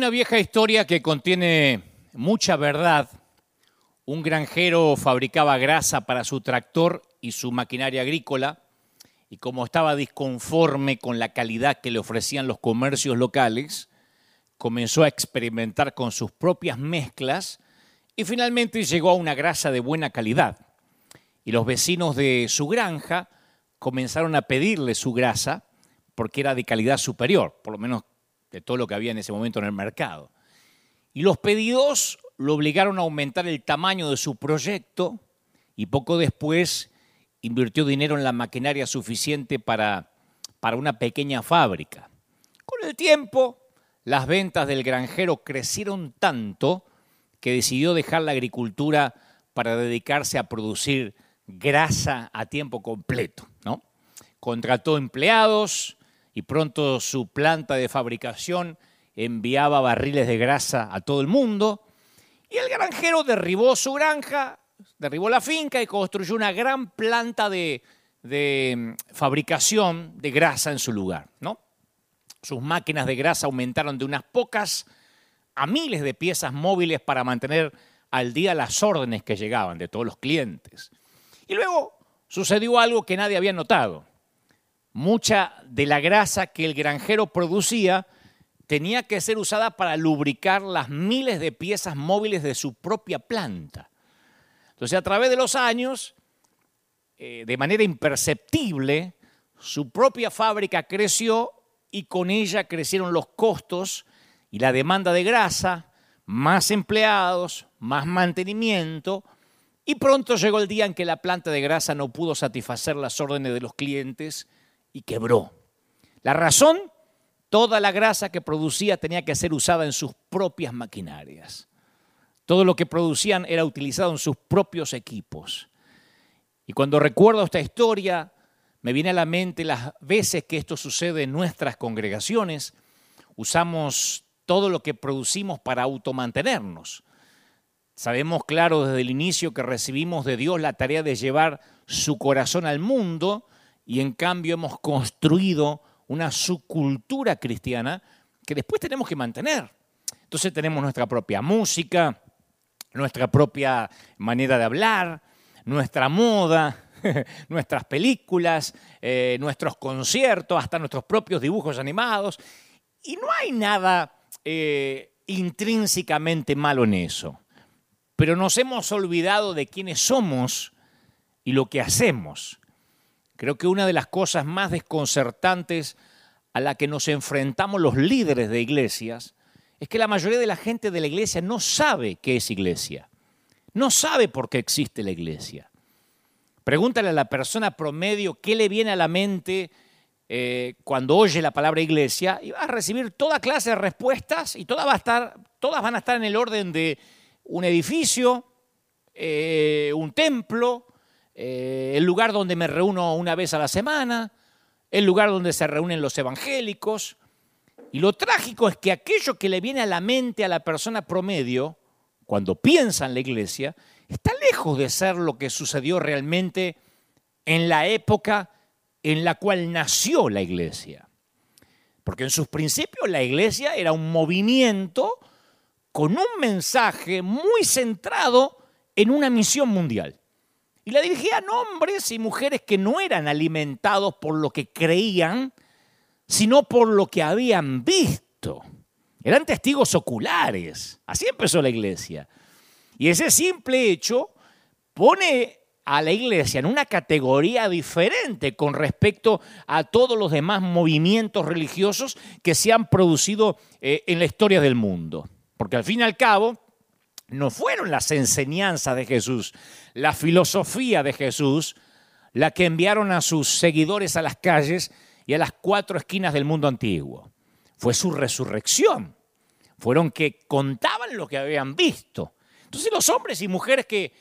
Una vieja historia que contiene mucha verdad. Un granjero fabricaba grasa para su tractor y su maquinaria agrícola y como estaba disconforme con la calidad que le ofrecían los comercios locales, comenzó a experimentar con sus propias mezclas y finalmente llegó a una grasa de buena calidad. Y los vecinos de su granja comenzaron a pedirle su grasa porque era de calidad superior, por lo menos de todo lo que había en ese momento en el mercado. Y los pedidos lo obligaron a aumentar el tamaño de su proyecto y poco después invirtió dinero en la maquinaria suficiente para, para una pequeña fábrica. Con el tiempo, las ventas del granjero crecieron tanto que decidió dejar la agricultura para dedicarse a producir grasa a tiempo completo. ¿no? Contrató empleados, y pronto su planta de fabricación enviaba barriles de grasa a todo el mundo. Y el granjero derribó su granja, derribó la finca y construyó una gran planta de, de fabricación de grasa en su lugar. ¿no? Sus máquinas de grasa aumentaron de unas pocas a miles de piezas móviles para mantener al día las órdenes que llegaban de todos los clientes. Y luego sucedió algo que nadie había notado mucha de la grasa que el granjero producía tenía que ser usada para lubricar las miles de piezas móviles de su propia planta. Entonces, a través de los años, eh, de manera imperceptible, su propia fábrica creció y con ella crecieron los costos y la demanda de grasa, más empleados, más mantenimiento, y pronto llegó el día en que la planta de grasa no pudo satisfacer las órdenes de los clientes y quebró. La razón, toda la grasa que producía tenía que ser usada en sus propias maquinarias. Todo lo que producían era utilizado en sus propios equipos. Y cuando recuerdo esta historia, me viene a la mente las veces que esto sucede en nuestras congregaciones. Usamos todo lo que producimos para automantenernos. Sabemos claro desde el inicio que recibimos de Dios la tarea de llevar su corazón al mundo y en cambio hemos construido una subcultura cristiana que después tenemos que mantener. Entonces tenemos nuestra propia música, nuestra propia manera de hablar, nuestra moda, nuestras películas, eh, nuestros conciertos, hasta nuestros propios dibujos animados. Y no hay nada eh, intrínsecamente malo en eso. Pero nos hemos olvidado de quiénes somos y lo que hacemos. Creo que una de las cosas más desconcertantes a la que nos enfrentamos los líderes de iglesias es que la mayoría de la gente de la iglesia no sabe qué es iglesia, no sabe por qué existe la iglesia. Pregúntale a la persona promedio qué le viene a la mente eh, cuando oye la palabra iglesia y va a recibir toda clase de respuestas y todas van a estar en el orden de un edificio, eh, un templo, eh, el lugar donde me reúno una vez a la semana, el lugar donde se reúnen los evangélicos. Y lo trágico es que aquello que le viene a la mente a la persona promedio, cuando piensa en la iglesia, está lejos de ser lo que sucedió realmente en la época en la cual nació la iglesia. Porque en sus principios la iglesia era un movimiento con un mensaje muy centrado en una misión mundial. Y la dirigían hombres y mujeres que no eran alimentados por lo que creían, sino por lo que habían visto. Eran testigos oculares. Así empezó la iglesia. Y ese simple hecho pone a la iglesia en una categoría diferente con respecto a todos los demás movimientos religiosos que se han producido eh, en la historia del mundo. Porque al fin y al cabo, no fueron las enseñanzas de Jesús, la filosofía de Jesús, la que enviaron a sus seguidores a las calles y a las cuatro esquinas del mundo antiguo. Fue su resurrección. Fueron que contaban lo que habían visto. Entonces los hombres y mujeres que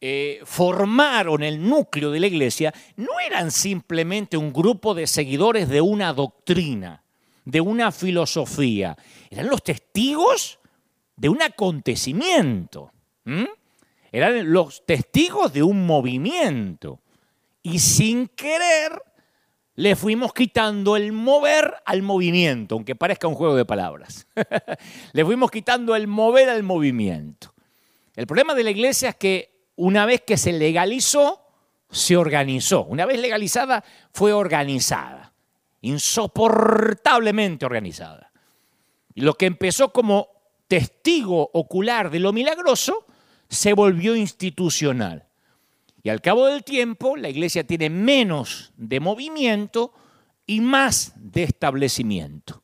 eh, formaron el núcleo de la iglesia no eran simplemente un grupo de seguidores de una doctrina, de una filosofía. Eran los testigos de un acontecimiento. Eran los testigos de un movimiento. Y sin querer, le fuimos quitando el mover al movimiento, aunque parezca un juego de palabras. le fuimos quitando el mover al movimiento. El problema de la iglesia es que una vez que se legalizó, se organizó. Una vez legalizada, fue organizada. Insoportablemente organizada. Y lo que empezó como testigo ocular de lo milagroso, se volvió institucional. Y al cabo del tiempo, la iglesia tiene menos de movimiento y más de establecimiento.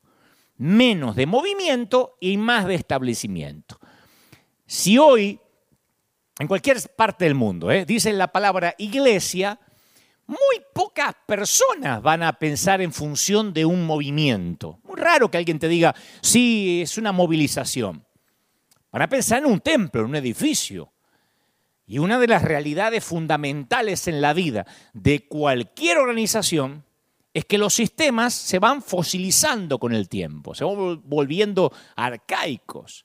Menos de movimiento y más de establecimiento. Si hoy, en cualquier parte del mundo, ¿eh? dicen la palabra iglesia, muy pocas personas van a pensar en función de un movimiento. Muy raro que alguien te diga, sí, es una movilización. Van a pensar en un templo, en un edificio. Y una de las realidades fundamentales en la vida de cualquier organización es que los sistemas se van fosilizando con el tiempo, se van volviendo arcaicos.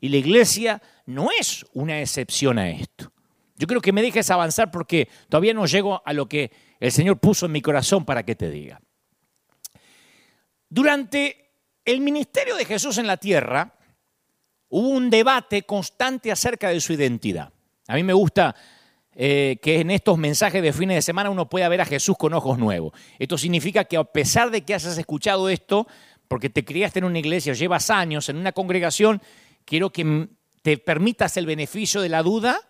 Y la iglesia no es una excepción a esto. Yo creo que me dejes avanzar porque todavía no llego a lo que el Señor puso en mi corazón para que te diga. Durante el ministerio de Jesús en la tierra, hubo un debate constante acerca de su identidad. A mí me gusta eh, que en estos mensajes de fines de semana uno pueda ver a Jesús con ojos nuevos. Esto significa que a pesar de que hayas escuchado esto, porque te criaste en una iglesia, llevas años en una congregación, quiero que te permitas el beneficio de la duda,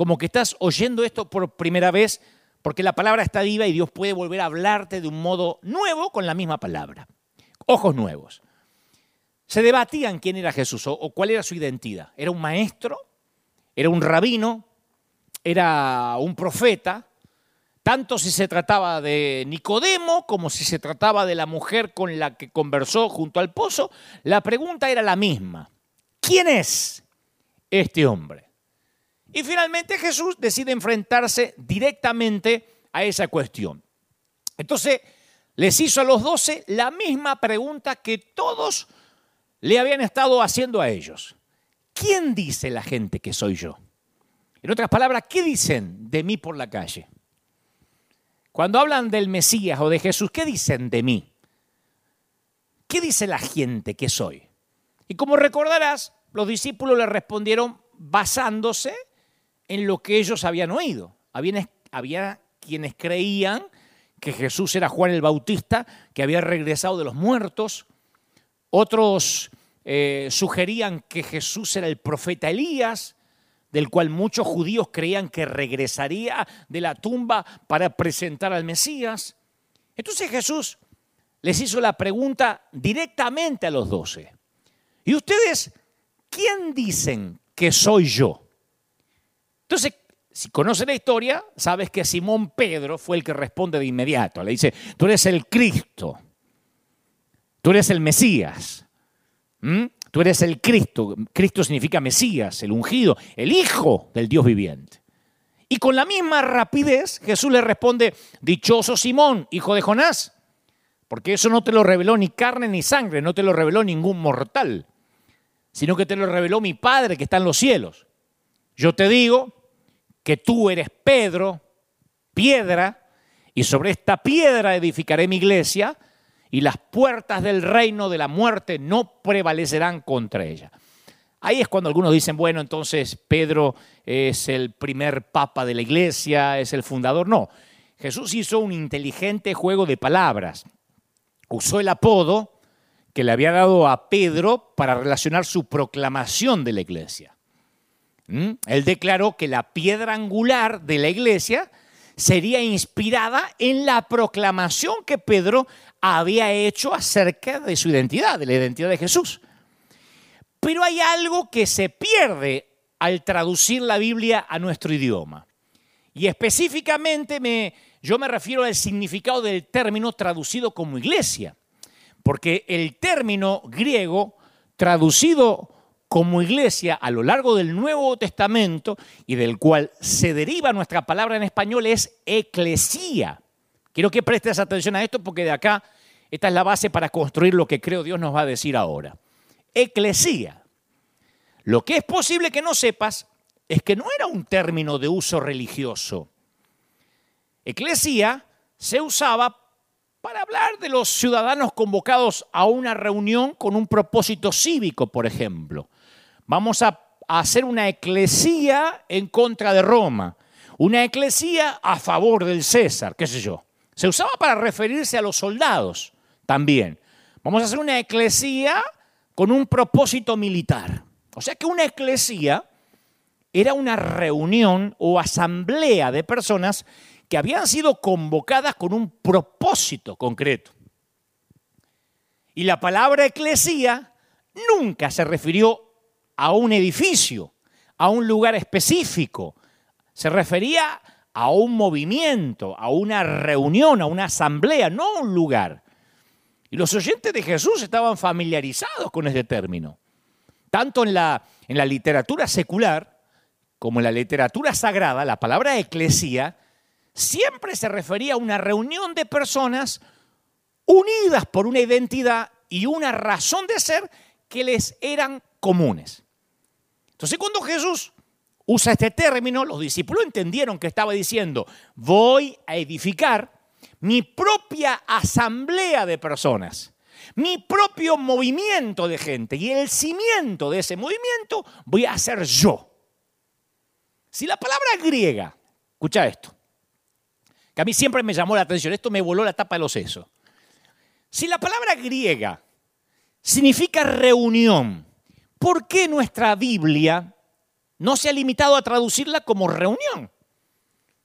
como que estás oyendo esto por primera vez, porque la palabra está viva y Dios puede volver a hablarte de un modo nuevo con la misma palabra. Ojos nuevos. Se debatían quién era Jesús o, cuál era su identidad. ¿Era un maestro? era un rabino, era un profeta, tanto si se trataba de Nicodemo como si se trataba de la mujer con la que conversó junto al pozo, la pregunta era la misma. ¿Quién es este hombre? Y finalmente Jesús decide enfrentarse directamente a esa cuestión. Entonces les hizo a los doce la misma pregunta que todos le habían estado haciendo a ellos. ¿quién dice la gente que soy yo? En otras palabras, ¿qué dicen de mí por la calle? Cuando hablan del Mesías o de Jesús, ¿qué dicen de mí? ¿Qué dice la gente que soy? Y como recordarás, los discípulos le respondieron basándose en lo que ellos habían oído. Había, quienes creían que Jesús era Juan el Bautista, que había regresado de los muertos. Otros eh, sugerían que Jesús era el profeta Elías, del cual muchos judíos creían que regresaría de la tumba para presentar al Mesías. Entonces Jesús les hizo la pregunta directamente a los doce. ¿Y ustedes quién dicen que soy yo? Entonces, si conoces la historia, sabes que Simón Pedro fue el que responde de inmediato. Le dice, tú eres el Cristo, tú eres el Mesías. ¿Mm? Tú eres el Cristo. Cristo significa Mesías, el ungido, el Hijo del Dios viviente. Y con la misma rapidez Jesús le responde, dichoso Simón, hijo de Jonás, porque eso no te lo reveló ni carne ni sangre, no te lo reveló ningún mortal, sino que te lo reveló mi Padre que está en los cielos. Yo te digo que tú eres Pedro, piedra, y sobre esta piedra edificaré mi iglesia, y las puertas del reino de la muerte no prevalecerán contra ella. Ahí es cuando algunos dicen, bueno, entonces Pedro es el primer papa de la iglesia, es el fundador. No, Jesús hizo un inteligente juego de palabras. Usó el apodo que le había dado a Pedro para relacionar su proclamación de la iglesia. ¿Mm? Él declaró que la piedra angular de la iglesia sería inspirada en la proclamación que Pedro había hecho acerca de su identidad, de la identidad de Jesús. Pero hay algo que se pierde al traducir la Biblia a nuestro idioma. Y específicamente me, yo me refiero al significado del término traducido como iglesia. Porque el término griego traducido como iglesia a lo largo del Nuevo Testamento y del cual se deriva nuestra palabra en español es eclesía. Quiero que prestes atención a esto porque de acá esta es la base para construir lo que creo Dios nos va a decir ahora. Eclesía. Lo que es posible que no sepas es que no era un término de uso religioso. Eclesía se usaba para hablar de los ciudadanos convocados a una reunión con un propósito cívico, por ejemplo. Vamos a hacer una eclesía en contra de Roma, una eclesía a favor del César, qué sé yo. Se usaba para referirse a los soldados también. Vamos a hacer una eclesía con un propósito militar. O sea que una eclesía era una reunión o asamblea de personas que habían sido convocadas con un propósito concreto. Y la palabra eclesía nunca se refirió a un edificio, a un lugar específico. Se refería a un movimiento, a una reunión, a una asamblea, no a un lugar. Y los oyentes de Jesús estaban familiarizados con ese término. Tanto en la, en la literatura secular como en la literatura sagrada, la palabra eclesía siempre se refería a una reunión de personas unidas por una identidad y una razón de ser que les eran comunes. Entonces cuando Jesús usa este término, los discípulos entendieron que estaba diciendo, voy a edificar mi propia asamblea de personas, mi propio movimiento de gente y el cimiento de ese movimiento voy a hacer yo. Si la palabra griega, escucha esto, que a mí siempre me llamó la atención, esto me voló la tapa de los sesos. Si la palabra griega significa reunión, ¿por qué nuestra Biblia no se ha limitado a traducirla como reunión?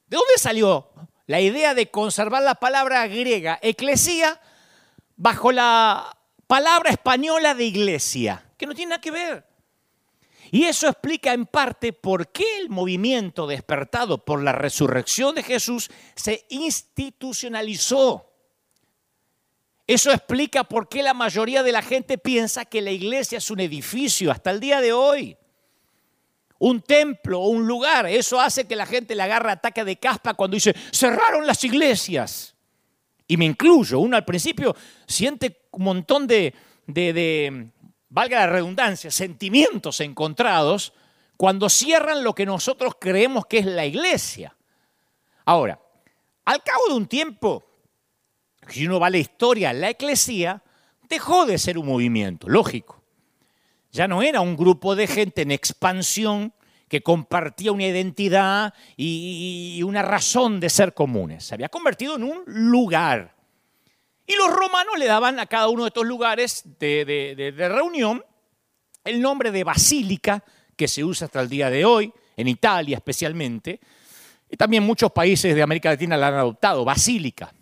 ¿De dónde salió la idea de conservar la palabra griega eclesía bajo la palabra española de iglesia, que no tiene nada que ver. Y eso explica en parte por qué el movimiento despertado por la resurrección de Jesús se institucionalizó. Eso explica por qué la mayoría de la gente piensa que la iglesia es un edificio hasta el día de hoy un templo o un lugar. Eso hace que la gente le agarre ataque de caspa cuando dice, cerraron las iglesias. Y me incluyo, uno al principio siente un montón de, de, valga la redundancia, sentimientos encontrados cuando cierran lo que nosotros creemos que es la iglesia. Ahora, al cabo de un tiempo, si uno va a la historia, la iglesia dejó de ser un movimiento, lógico. Ya no era un grupo de gente en expansión que compartía una identidad y una razón de ser comunes. Se había convertido en un lugar. Y los romanos le daban a cada uno de estos lugares de, reunión el nombre de basílica, que se usa hasta el día de hoy, en Italia especialmente, y también muchos países de América Latina la han adoptado, basílica.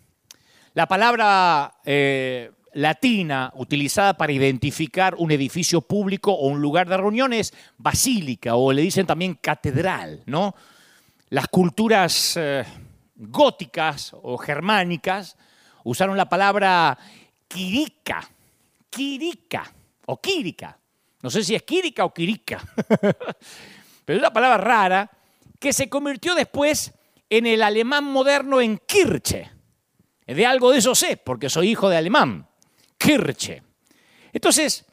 La palabra eh, latina utilizada para identificar un edificio público o un lugar de reuniones, basílica, o le dicen también catedral, ¿no? Las culturas eh, góticas o germánicas usaron la palabra quirica, quirica o quírica. No sé si es quírica o quirica, pero es una palabra rara que se convirtió después en el alemán moderno en Kirche. De algo de eso sé, porque soy hijo de alemán. Kirche. Entonces,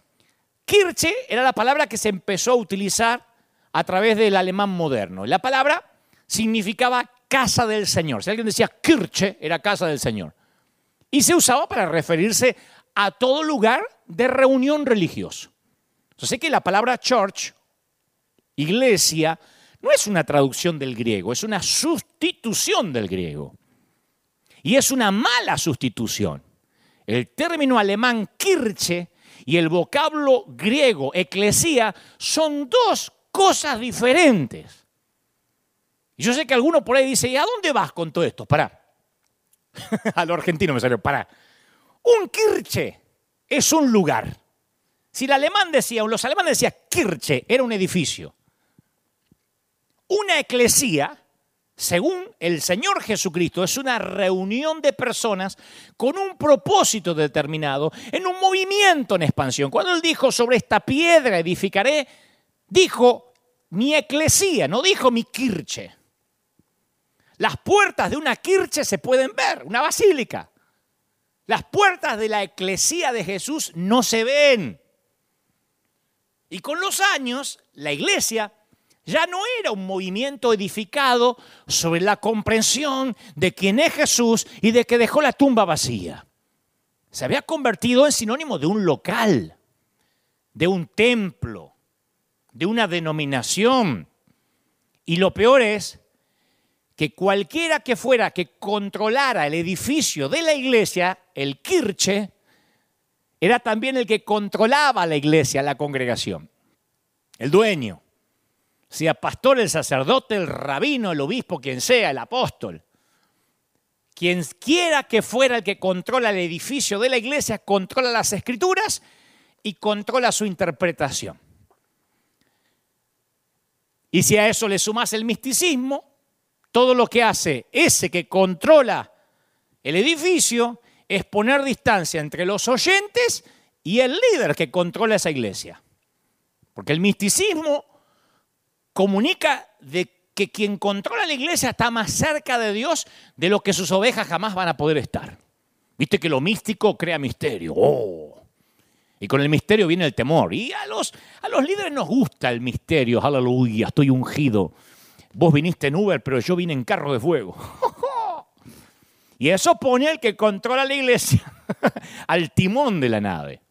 Kirche era la palabra que se empezó a utilizar a través del alemán moderno. La palabra significaba casa del Señor. Si alguien decía Kirche, era casa del Señor. Y se usaba para referirse a todo lugar de reunión religioso. Entonces, que la palabra church, iglesia, no es una traducción del griego, es una sustitución del griego. Y es una mala sustitución. El término alemán Kirche y el vocablo griego eclesía son dos cosas diferentes. Y yo sé que alguno por ahí dice, ¿y a dónde vas con todo esto? Pará. a lo argentino me salió, pará. Un Kirche es un lugar. Si el alemán decía, los alemanes decían Kirche, era un edificio. Una eclesía según el Señor Jesucristo, es una reunión de personas con un propósito determinado, en un movimiento en expansión. Cuando Él dijo sobre esta piedra edificaré, dijo mi eclesía, no dijo mi kirche. Las puertas de una kirche se pueden ver, una basílica. Las puertas de la eclesía de Jesús no se ven. Y con los años, la iglesia ya no era un movimiento edificado sobre la comprensión de quién es Jesús y de que dejó la tumba vacía. se había convertido en sinónimo de un local, de un templo, de una denominación. Y lo peor es que cualquiera que fuera que controlara el edificio de la iglesia, el kirche, era también el que controlaba la iglesia, la congregación. El dueño, sea pastor, el sacerdote, el rabino, el obispo, quien sea, el apóstol. Quien quiera que fuera el que controla el edificio de la iglesia, controla las escrituras y controla su interpretación. Y si a eso le sumas el misticismo, todo lo que hace ese que controla el edificio es poner distancia entre los oyentes y el líder que controla esa iglesia. Porque el misticismo comunica de que quien controla la iglesia está más cerca de Dios de lo que sus ovejas jamás van a poder estar. Viste que lo místico crea misterio. Oh. Y con el misterio viene el temor. Y a los, a los líderes nos gusta el misterio. Aleluya, estoy ungido. Vos viniste en Uber, pero yo vine en carro de fuego. y eso pone al que controla la iglesia al timón de la nave.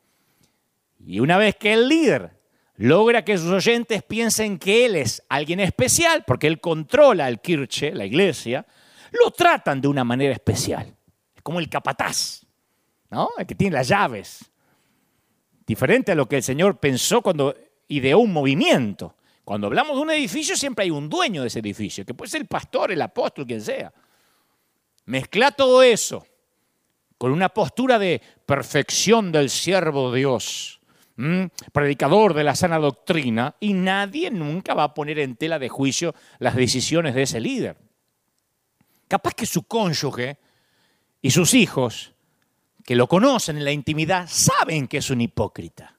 Y una vez que el líder logra que sus oyentes piensen que él es alguien especial, porque él controla el kirche, la iglesia, lo tratan de una manera especial. Es como el capataz, ¿no? El que tiene las llaves diferente a lo que el Señor pensó cuando ideó un movimiento. Cuando hablamos de un edificio siempre hay un dueño de ese edificio, que puede ser el pastor, el apóstol, quien sea. Mezcla todo eso con una postura de perfección del siervo de Dios, predicador de la sana doctrina, y nadie nunca va a poner en tela de juicio las decisiones de ese líder. Capaz que su cónyuge y sus hijos que lo conocen en la intimidad saben que es un hipócrita.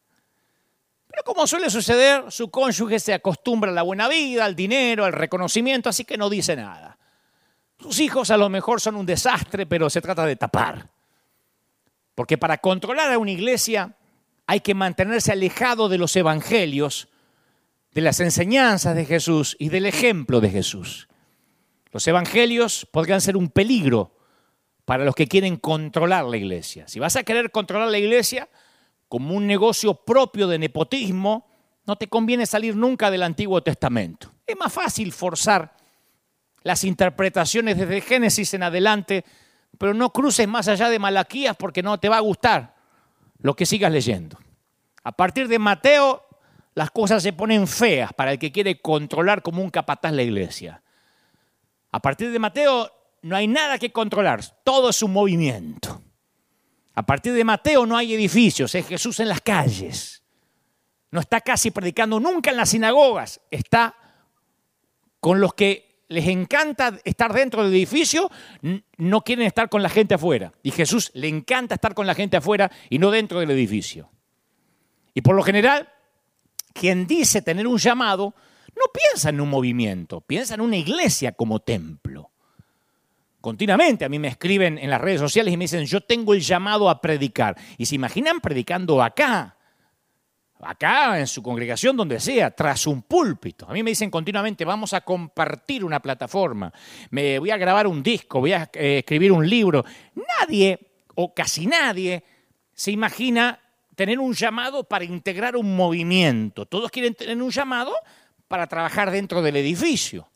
Pero como suele suceder, su cónyuge se acostumbra a la buena vida, al dinero, al reconocimiento, así que no dice nada. Sus hijos a lo mejor son un desastre, pero se trata de tapar. Porque para controlar a una iglesia hay que mantenerse alejado de los evangelios, de las enseñanzas de Jesús y del ejemplo de Jesús. Los evangelios podrían ser un peligro para los que quieren controlar la iglesia. Si vas a querer controlar la iglesia como un negocio propio de nepotismo, no te conviene salir nunca del Antiguo Testamento. Es más fácil forzar las interpretaciones desde Génesis en adelante, pero no cruces más allá de Malaquías porque no te va a gustar lo que sigas leyendo. A partir de Mateo, las cosas se ponen feas para el que quiere controlar como un capataz la iglesia. A partir de Mateo, no hay nada que controlar, todo es un movimiento. A partir de Mateo no hay edificios, es Jesús en las calles. No está casi predicando nunca en las sinagogas, está con los que les encanta estar dentro del edificio, no quieren estar con la gente afuera. Y Jesús le encanta estar con la gente afuera y no dentro del edificio. Y por lo general, quien dice tener un llamado, no piensa en un movimiento, piensa en una iglesia como templo continuamente. A mí me escriben en las redes sociales y me dicen, yo tengo el llamado a predicar. Y se imaginan predicando acá, acá en su congregación, donde sea, tras un púlpito. A mí me dicen continuamente, vamos a compartir una plataforma, me voy a grabar un disco, voy a eh, escribir un libro. Nadie, o casi nadie, se imagina tener un llamado para integrar un movimiento. Todos quieren tener un llamado para trabajar dentro del edificio.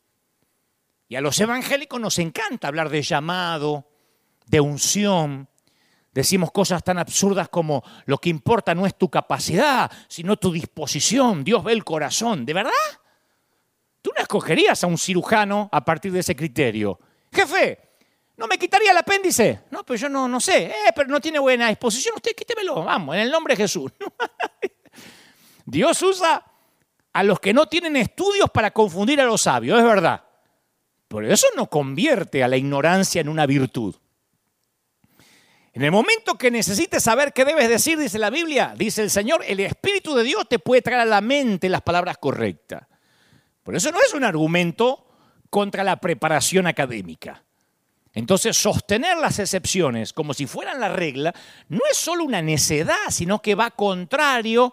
Y a los evangélicos nos encanta hablar de llamado, de unción. Decimos cosas tan absurdas como lo que importa no es tu capacidad, sino tu disposición. Dios ve el corazón. ¿De verdad? ¿Tú no escogerías a un cirujano a partir de ese criterio? Jefe, ¿no me quitaría el apéndice? No, pero yo no, no sé. Eh, pero no tiene buena disposición. Usted quítemelo. Vamos, en el nombre de Jesús. Dios usa a los que no tienen estudios para confundir a los sabios, es verdad. Pero eso no convierte a la ignorancia en una virtud. En el momento que necesites saber qué debes decir, dice la Biblia, dice el Señor, el Espíritu de Dios te puede traer a la mente las palabras correctas. Por eso no es un argumento contra la preparación académica. Entonces, sostener las excepciones como si fueran la regla no es solo una necedad, sino que va contrario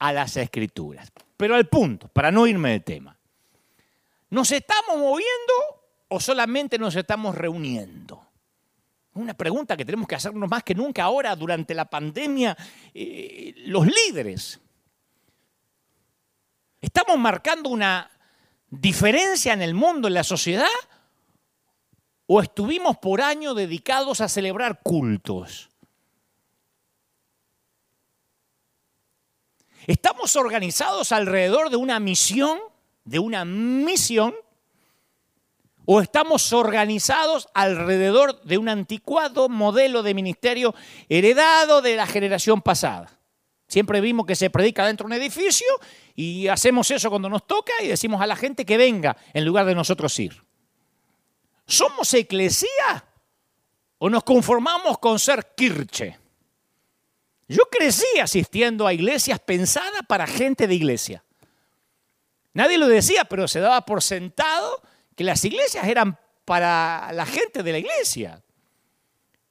a las escrituras. Pero al punto, para no irme del tema. ¿Nos estamos moviendo o solamente nos estamos reuniendo? Una pregunta que tenemos que hacernos más que nunca ahora durante la pandemia, eh, los líderes. ¿Estamos marcando una diferencia en el mundo, en la sociedad? ¿O estuvimos por años dedicados a celebrar cultos? ¿Estamos organizados alrededor de una misión, de una misión? ¿O estamos organizados alrededor de un anticuado modelo de ministerio heredado de la generación pasada? Siempre vimos que se predica dentro de un edificio y hacemos eso cuando nos toca y decimos a la gente que venga en lugar de nosotros ir. ¿Somos eclesía o nos conformamos con ser kirche? Yo crecí asistiendo a iglesias pensadas para gente de iglesia. Nadie lo decía, pero se daba por sentado que las iglesias eran para la gente de la iglesia.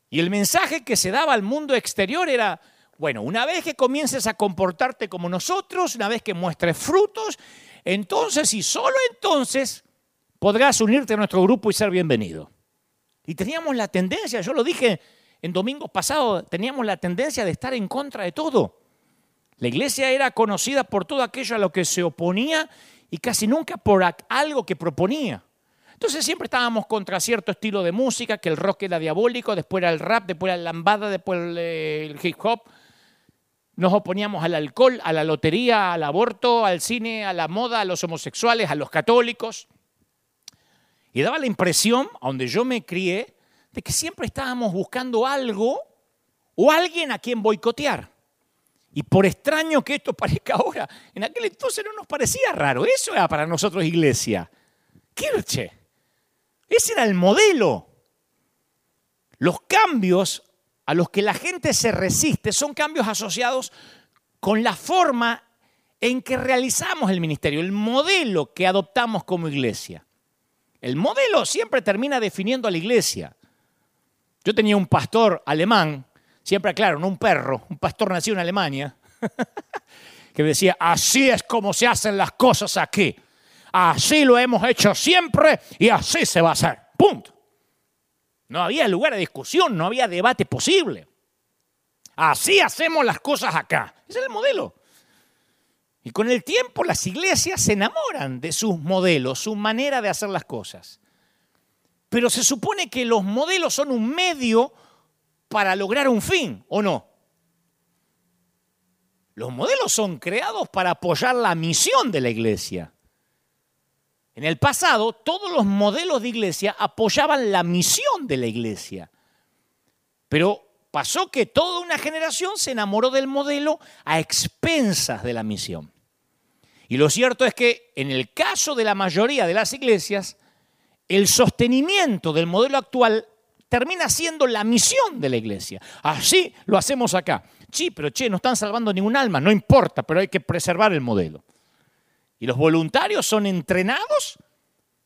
Y el mensaje que se daba al mundo exterior era, bueno, una vez que comiences a comportarte como nosotros, una vez que muestres frutos, entonces y solo entonces podrás unirte a nuestro grupo y ser bienvenido. Y teníamos la tendencia, yo lo dije en domingos pasados, teníamos la tendencia de estar en contra de todo. La iglesia era conocida por todo aquello a lo que se oponía y casi nunca por algo que proponía. Entonces siempre estábamos contra cierto estilo de música, que el rock era diabólico, después era el rap, después era la lambada, después el hip hop. Nos oponíamos al alcohol, a la lotería, al aborto, al cine, a la moda, a los homosexuales, a los católicos. Y daba la impresión, a donde yo me crié, de que siempre estábamos buscando algo o alguien a quien boicotear. Y por extraño que esto parezca ahora, en aquel entonces no nos parecía raro. Eso era para nosotros iglesia. Kirche. Ese era el modelo. Los cambios a los que la gente se resiste son cambios asociados con la forma en que realizamos el ministerio, el modelo que adoptamos como iglesia. El modelo siempre termina definiendo a la iglesia. Yo tenía un pastor alemán, siempre aclaro, no un perro, un pastor nacido en Alemania, que decía, así es como se hacen las cosas aquí. Así lo hemos hecho siempre y así se va a hacer. Punto. No había lugar de discusión, no había debate posible. Así hacemos las cosas acá. Ese es el modelo. Y con el tiempo las iglesias se enamoran de sus modelos, su manera de hacer las cosas. Pero se supone que los modelos son un medio para lograr un fin, ¿o no? Los modelos son creados para apoyar la misión de la iglesia. En el pasado, todos los modelos de iglesia apoyaban la misión de la iglesia. Pero pasó que toda una generación se enamoró del modelo a expensas de la misión. Y lo cierto es que en el caso de la mayoría de las iglesias, el sostenimiento del modelo actual termina siendo la misión de la iglesia. Así lo hacemos acá. Sí, pero che, no están salvando ningún alma, no importa, pero hay que preservar el modelo. Y los voluntarios son entrenados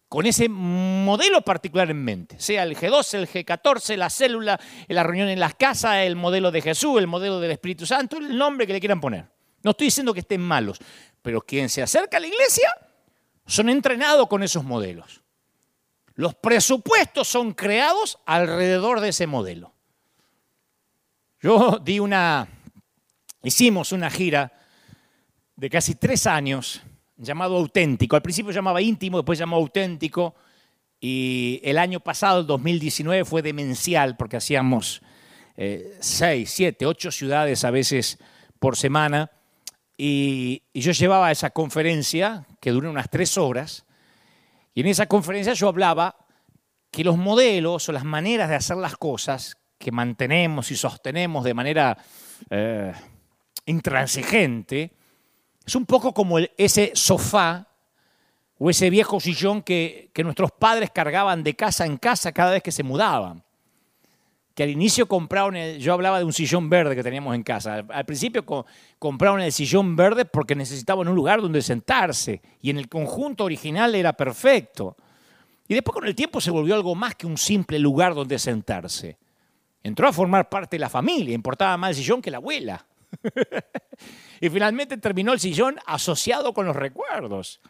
con ese modelo particular en mente, sea el G12, el G14, la célula, la reunión en las casas, el modelo de Jesús, el modelo del Espíritu Santo, el nombre que le quieran poner. No estoy diciendo que estén malos, pero quien se acerca a la iglesia son entrenados con esos modelos. Los presupuestos son creados alrededor de ese modelo. Yo di una, hicimos una gira de casi tres años llamado auténtico. Al principio llamaba íntimo, después llamó auténtico. Y el año pasado, el 2019, fue demencial porque hacíamos eh, seis, siete, ocho ciudades a veces por semana. Y, yo llevaba esa conferencia que duró unas tres horas. Y en esa conferencia yo hablaba que los modelos o las maneras de hacer las cosas que mantenemos y sostenemos de manera eh, intransigente, es un poco como ese sofá o ese viejo sillón que, nuestros padres cargaban de casa en casa cada vez que se mudaban. Que al inicio compraron, el, yo hablaba de un sillón verde que teníamos en casa. Al, principio compraron el sillón verde porque necesitaban un lugar donde sentarse y en el conjunto original era perfecto. Y después con el tiempo se volvió algo más que un simple lugar donde sentarse. Entró a formar parte de la familia, importaba más el sillón que la abuela. y finalmente terminó el sillón asociado con los recuerdos.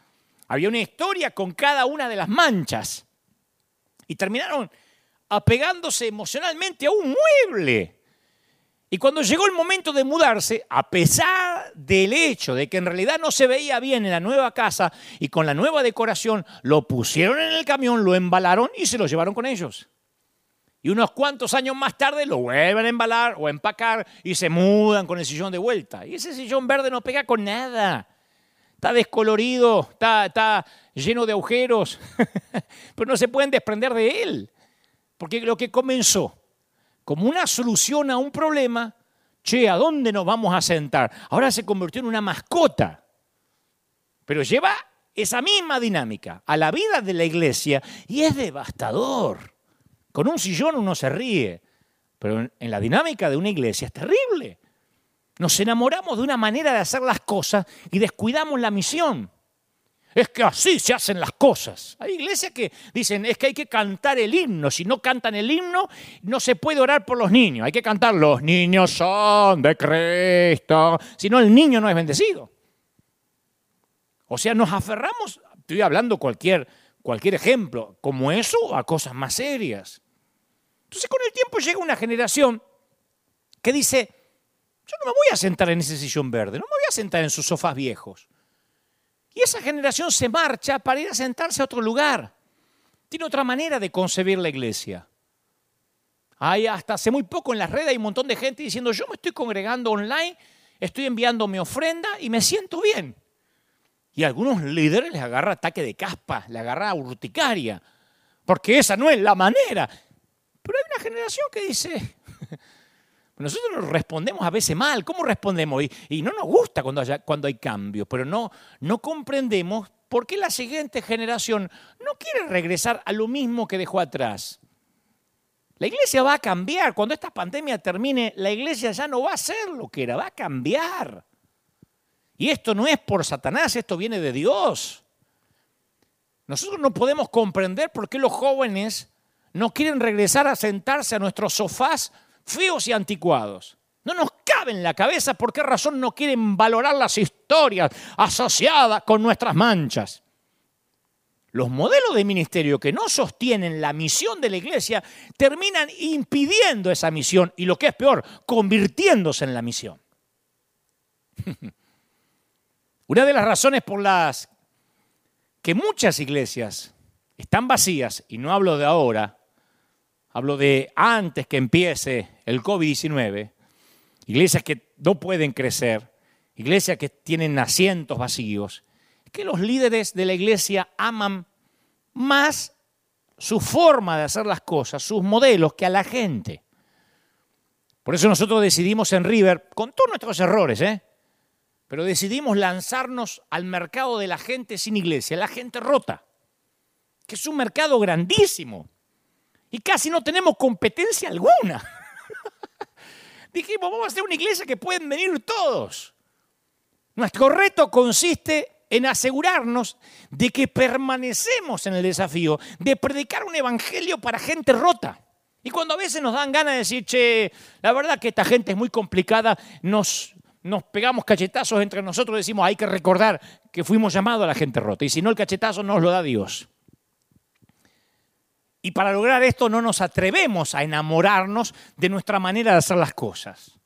Había una historia con cada una de las manchas. Y terminaron apegándose emocionalmente a un mueble. Y cuando llegó el momento de mudarse, a pesar del hecho de que en realidad no se veía bien en la nueva casa y con la nueva decoración, lo pusieron en el camión, lo embalaron y se lo llevaron con ellos. Y unos cuantos años más tarde lo vuelven a embalar o a empacar y se mudan con el sillón de vuelta. Y ese sillón verde no pega con nada. Está descolorido, está, está lleno de agujeros, pero no se pueden desprender de él. Porque lo que comenzó como una solución a un problema, che, ¿a dónde nos vamos a sentar? Ahora se convirtió en una mascota. Pero lleva esa misma dinámica a la vida de la iglesia y es devastador. Con un sillón uno se ríe, pero en la dinámica de una iglesia es terrible. Nos enamoramos de una manera de hacer las cosas y descuidamos la misión. Es que así se hacen las cosas. Hay iglesias que dicen, es que hay que cantar el himno. Si no cantan el himno, no se puede orar por los niños. Hay que cantar, los niños son de Cristo. Si no, el niño no es bendecido. O sea, nos aferramos, estoy hablando cualquier, cualquier ejemplo, como eso, a cosas más serias. Entonces con el tiempo llega una generación que dice, yo no me voy a sentar en ese sillón verde, no me voy a sentar en sus sofás viejos. Y esa generación se marcha para ir a sentarse a otro lugar. Tiene otra manera de concebir la iglesia. Hay hasta hace muy poco en las redes hay un montón de gente diciendo, yo me estoy congregando online, estoy enviando mi ofrenda y me siento bien. Y a algunos líderes les agarra ataque de caspa, les agarra urticaria, porque esa no es la manera. Pero hay una generación que dice, nosotros respondemos a veces mal. ¿Cómo respondemos? Y, no nos gusta cuando, cuando hay cambios, pero no, no comprendemos por qué la siguiente generación no quiere regresar a lo mismo que dejó atrás. La iglesia va a cambiar. Cuando esta pandemia termine, la iglesia ya no va a ser lo que era, va a cambiar. Y esto no es por Satanás, esto viene de Dios. Nosotros no podemos comprender por qué los jóvenes no quieren regresar a sentarse a nuestros sofás feos y anticuados. No nos cabe en la cabeza por qué razón no quieren valorar las historias asociadas con nuestras manchas. Los modelos de ministerio que no sostienen la misión de la iglesia terminan impidiendo esa misión y lo que es peor, convirtiéndose en la misión. Una de las razones por las que muchas iglesias están vacías, y no hablo de ahora, hablo de antes que empiece el COVID-19, iglesias que no pueden crecer, iglesias que tienen asientos vacíos, que los líderes de la iglesia aman más su forma de hacer las cosas, sus modelos, que a la gente. Por eso nosotros decidimos en River, con todos nuestros errores, ¿eh? pero decidimos lanzarnos al mercado de la gente sin iglesia, la gente rota, que es un mercado grandísimo y casi no tenemos competencia alguna. Dijimos, vamos a hacer una iglesia que pueden venir todos. Nuestro reto consiste en asegurarnos de que permanecemos en el desafío de predicar un evangelio para gente rota. Y cuando a veces nos dan ganas de decir, che, la verdad que esta gente es muy complicada, nos, nos pegamos cachetazos entre nosotros decimos, hay que recordar que fuimos llamados a la gente rota. Y si no, el cachetazo nos lo da Dios. Y para lograr esto no nos atrevemos a enamorarnos de nuestra manera de hacer las cosas.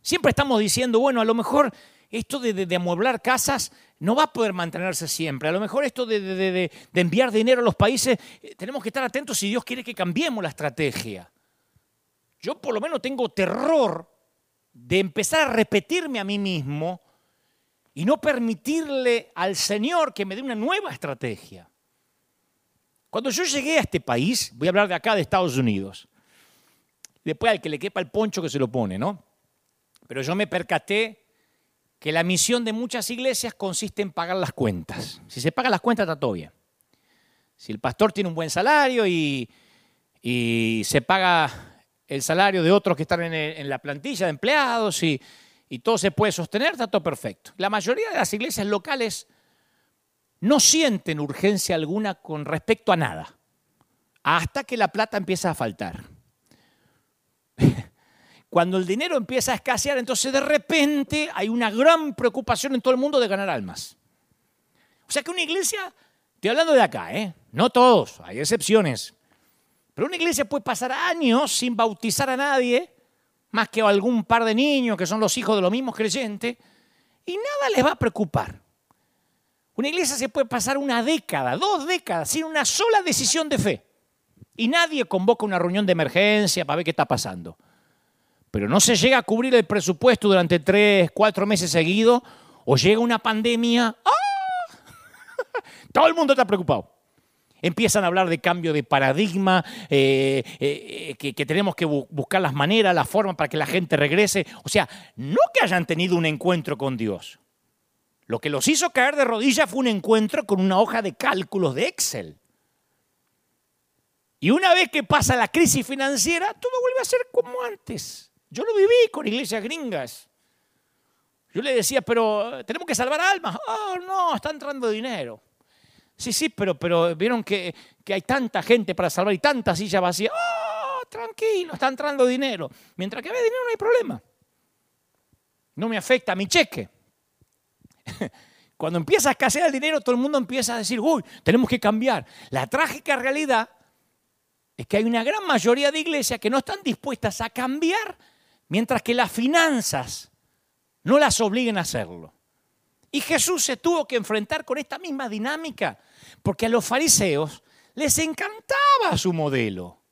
Siempre estamos diciendo, bueno, a lo mejor esto de, amueblar casas no va a poder mantenerse siempre. A lo mejor esto de, de, enviar dinero a los países, eh, tenemos que estar atentos si Dios quiere que cambiemos la estrategia. Yo por lo menos tengo terror de empezar a repetirme a mí mismo y no permitirle al Señor que me dé una nueva estrategia. Cuando yo llegué a este país, voy a hablar de acá de Estados Unidos, después al que le quepa el poncho que se lo pone, ¿no? Pero yo me percaté que la misión de muchas iglesias consiste en pagar las cuentas. Si se pagan las cuentas está todo bien. Si el pastor tiene un buen salario y, se paga el salario de otros que están en, la plantilla de empleados y, y todo se puede sostener, está todo perfecto. La mayoría de las iglesias locales no sienten urgencia alguna con respecto a nada, hasta que la plata empieza a faltar. Cuando el dinero empieza a escasear, entonces de repente hay una gran preocupación en todo el mundo de ganar almas. O sea que una iglesia, estoy hablando de acá, ¿eh? no todos, hay excepciones, Pero una iglesia puede pasar años sin bautizar a nadie, más que a algún par de niños que son los hijos de los mismos creyentes, y nada les va a preocupar. Una iglesia se puede pasar una década, dos décadas, sin una sola decisión de fe. Y nadie convoca una reunión de emergencia para ver qué está pasando. Pero no se llega a cubrir el presupuesto durante tres, cuatro meses seguidos, o llega una pandemia. ¡ah! Todo el mundo está preocupado. Empiezan a hablar de cambio de paradigma, eh, eh, que, que, tenemos que buscar las maneras, las formas para que la gente regrese. O sea, no que hayan tenido un encuentro con Dios. Lo que los hizo caer de rodillas fue un encuentro con una hoja de cálculos de Excel. Y una vez que pasa la crisis financiera, todo vuelve a ser como antes. Yo lo viví con iglesias gringas. Yo le decía, pero tenemos que salvar almas. Oh, no, está entrando dinero. Sí, sí, pero, pero vieron que, hay tanta gente para salvar y tanta silla vacía. ¡Oh, tranquilo, está entrando dinero! Mientras que ve dinero no hay problema. No me afecta mi cheque. Cuando empieza a escasear el dinero, todo el mundo empieza a decir, uy, tenemos que cambiar. La trágica realidad es que hay una gran mayoría de iglesias que no están dispuestas a cambiar mientras que las finanzas no las obliguen a hacerlo. Y Jesús se tuvo que enfrentar con esta misma dinámica, porque a los fariseos les encantaba su modelo.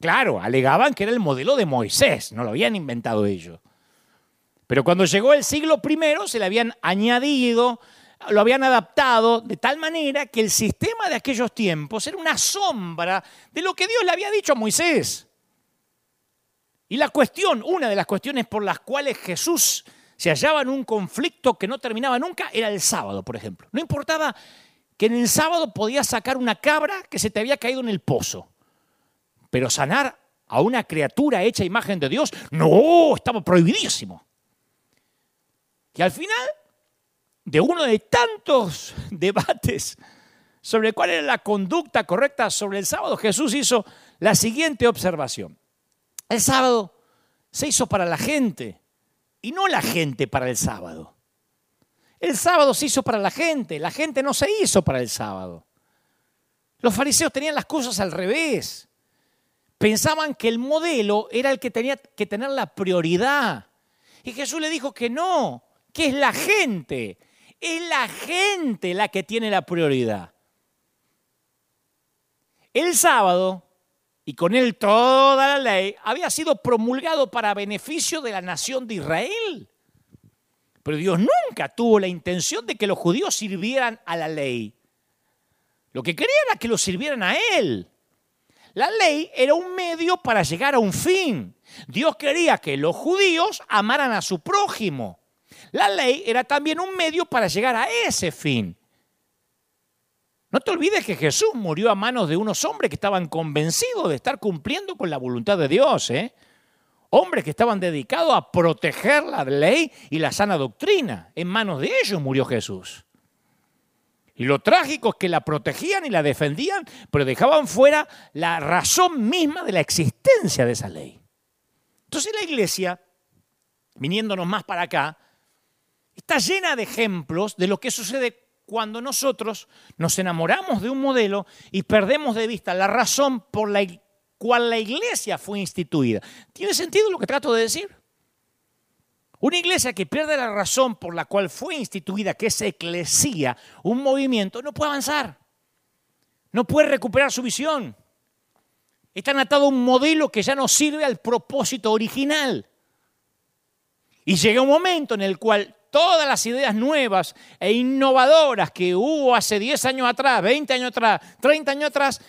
Claro, alegaban que era el modelo de Moisés, no lo habían inventado ellos. Pero cuando llegó el siglo I se le habían añadido, lo habían adaptado de tal manera que el sistema de aquellos tiempos era una sombra de lo que Dios le había dicho a Moisés. Y la cuestión, una de las cuestiones por las cuales Jesús se hallaba en un conflicto que no terminaba nunca, era el sábado, por ejemplo. No importaba que en el sábado podías sacar una cabra que se te había caído en el pozo, pero sanar a una criatura hecha imagen de Dios, no, estaba prohibidísimo. Y al final, de uno de tantos debates sobre cuál era la conducta correcta sobre el sábado, Jesús hizo la siguiente observación. El sábado se hizo para la gente, y no la gente para el sábado. El sábado se hizo para la gente, la gente no se hizo para el sábado. Los fariseos tenían las cosas al revés. Pensaban que el modelo era el que tenía que tener la prioridad. Y Jesús le dijo que no, que es la gente. Es la gente la que tiene la prioridad. El sábado y con él toda la ley, había sido promulgado para beneficio de la nación de Israel. Pero Dios nunca tuvo la intención de que los judíos sirvieran a la ley. Lo que quería era que los sirvieran a Él. La ley era un medio para llegar a un fin. Dios quería que los judíos amaran a su prójimo. La ley era también un medio para llegar a ese fin. No te olvides que Jesús murió a manos de unos hombres que estaban convencidos de estar cumpliendo con la voluntad de Dios. ¿eh? Hombres que estaban dedicados a proteger la ley y la sana doctrina. En manos de ellos murió Jesús. Y lo trágico es que la protegían y la defendían, pero dejaban fuera la razón misma de la existencia de esa ley. Entonces la iglesia, viniéndonos más para acá, está llena de ejemplos de lo que sucede cuando nosotros nos enamoramos de un modelo y perdemos de vista la razón por la cual la iglesia fue instituida. ¿Tiene sentido lo que trato de decir? Una iglesia que pierde la razón por la cual fue instituida, que es eclesía, un movimiento, no puede avanzar. No puede recuperar su visión. Está atado a un modelo que ya no sirve al propósito original. Y llega un momento en el cual todas las ideas nuevas e innovadoras que hubo hace 10 años atrás, 20 años atrás, 30 años atrás,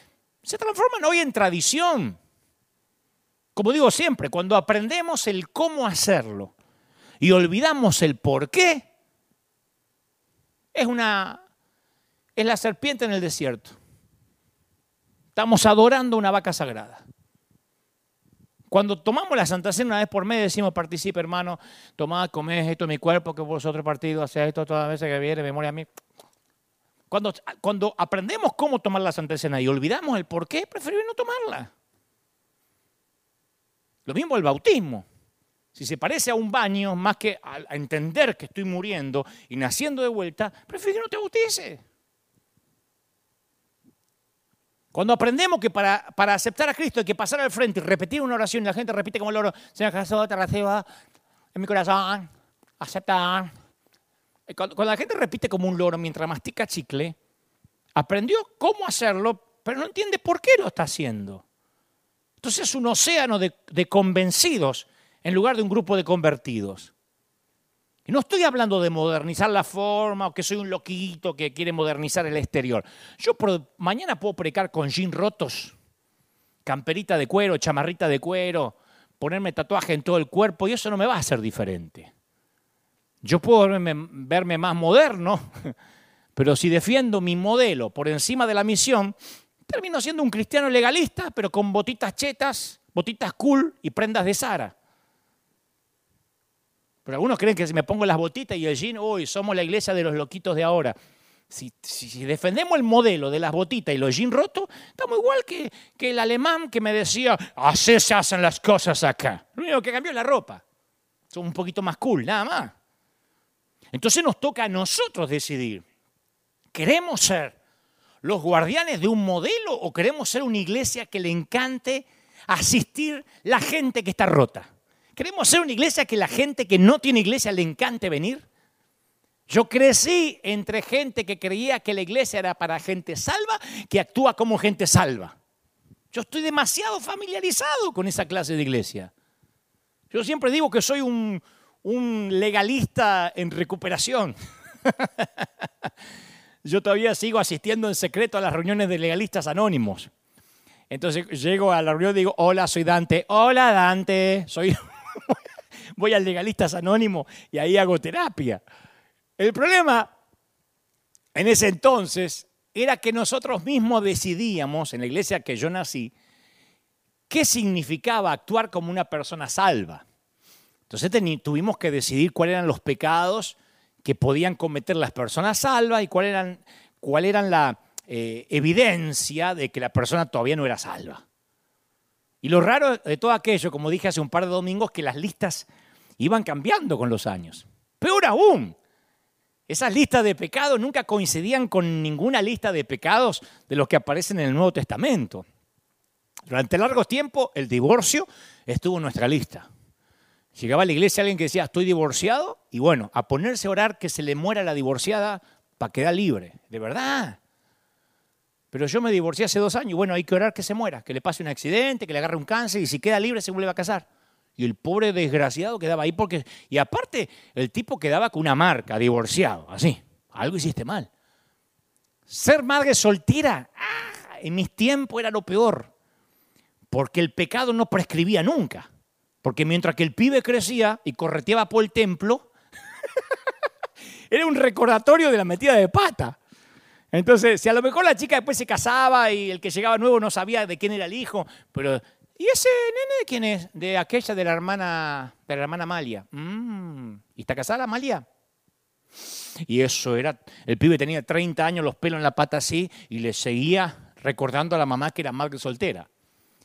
se transforman hoy en tradición. Como digo siempre, cuando aprendemos el cómo hacerlo y olvidamos el por qué, es una es la serpiente en el desierto. Estamos adorando una vaca sagrada. Cuando tomamos la Santa Cena una vez por mes, decimos, participe hermano, tomad, comed esto mi cuerpo, que vosotros partido, hacéis esto todas las veces que viene, memoria a mí. Cuando, cuando aprendemos cómo tomar la Santa Cena y olvidamos el por qué, preferimos no tomarla. Lo mismo el bautismo. Si se parece a un baño, más que a, entender que estoy muriendo y naciendo de vuelta, prefiero que no te bautices. Cuando aprendemos que para, para aceptar a Cristo hay que pasar al frente y repetir una oración y la gente repite como el oro, Señor Jesús, te recibo en mi corazón, aceptar. Cuando, cuando la gente repite como un loro mientras mastica chicle, aprendió cómo hacerlo, pero no entiende por qué lo está haciendo. Entonces es un océano de, de convencidos en lugar de un grupo de convertidos. Y no estoy hablando de modernizar la forma o que soy un loquito que quiere modernizar el exterior. Yo mañana puedo precar con jeans rotos, camperita de cuero, chamarrita de cuero, ponerme tatuaje en todo el cuerpo y eso no me va a hacer diferente. Yo puedo verme, más moderno, pero si defiendo mi modelo por encima de la misión, termino siendo un cristiano legalista, pero con botitas chetas, botitas cool y prendas de Sara. Pero algunos creen que si me pongo las botitas y el jean, uy, somos la iglesia de los loquitos de ahora. Si, defendemos el modelo de las botitas y los jeans rotos, estamos igual que, que, el alemán que me decía, así se hacen las cosas acá. Lo único que cambió es la ropa. Somos un poquito más cool, nada más. Entonces nos toca a nosotros decidir. ¿Queremos ser los guardianes de un modelo o queremos ser una iglesia que le encante asistir la gente que está rota? ¿Queremos ser una iglesia que la gente que no tiene iglesia le encante venir? Yo crecí entre gente que creía que la iglesia era para gente salva, que actúa como gente salva. Yo estoy demasiado familiarizado con esa clase de iglesia. Yo siempre digo que soy un, legalista en recuperación. Yo todavía sigo asistiendo en secreto a las reuniones de legalistas anónimos. Entonces llego a la reunión y digo, hola, soy Dante. Hola, Dante. Soy voy al legalistas anónimo y ahí hago terapia. El problema en ese entonces era que nosotros mismos decidíamos, en la iglesia que yo nací, qué significaba actuar como una persona salva. Entonces tuvimos que decidir cuáles eran los pecados que podían cometer las personas salvas y cuál eran, la eh, evidencia de que la persona todavía no era salva. Y lo raro de todo aquello, como dije hace un par de domingos, que las listas iban cambiando con los años. Peor aún, esas listas de pecados nunca coincidían con ninguna lista de pecados de los que aparecen en el Nuevo Testamento. Durante largos tiempos el divorcio estuvo en nuestra lista. Llegaba a la iglesia alguien que decía, estoy divorciado, y bueno, a ponerse a orar que se le muera la divorciada para quedar libre. De verdad. Pero yo me divorcié hace dos años, bueno, hay que orar que se muera, que le pase un accidente, que le agarre un cáncer, y si queda libre se vuelve a casar. Y el pobre desgraciado quedaba ahí porque... Y aparte, el tipo quedaba con una marca, divorciado, así. Algo hiciste mal. Ser madre soltera, ah, en mis tiempos era lo peor. Porque el pecado no prescribía nunca. Porque mientras que el pibe crecía y correteaba por el templo, era un recordatorio de la metida de pata. Entonces, si a lo mejor la chica después se casaba y el que llegaba nuevo no sabía de quién era el hijo, pero ¿Y ese nene de quién es? De aquella de la hermana, de la hermana Amalia. Mm, ¿Y está casada Amalia? Y eso era, el pibe tenía 30 años, los pelos en la pata así, y le seguía recordando a la mamá que era madre soltera.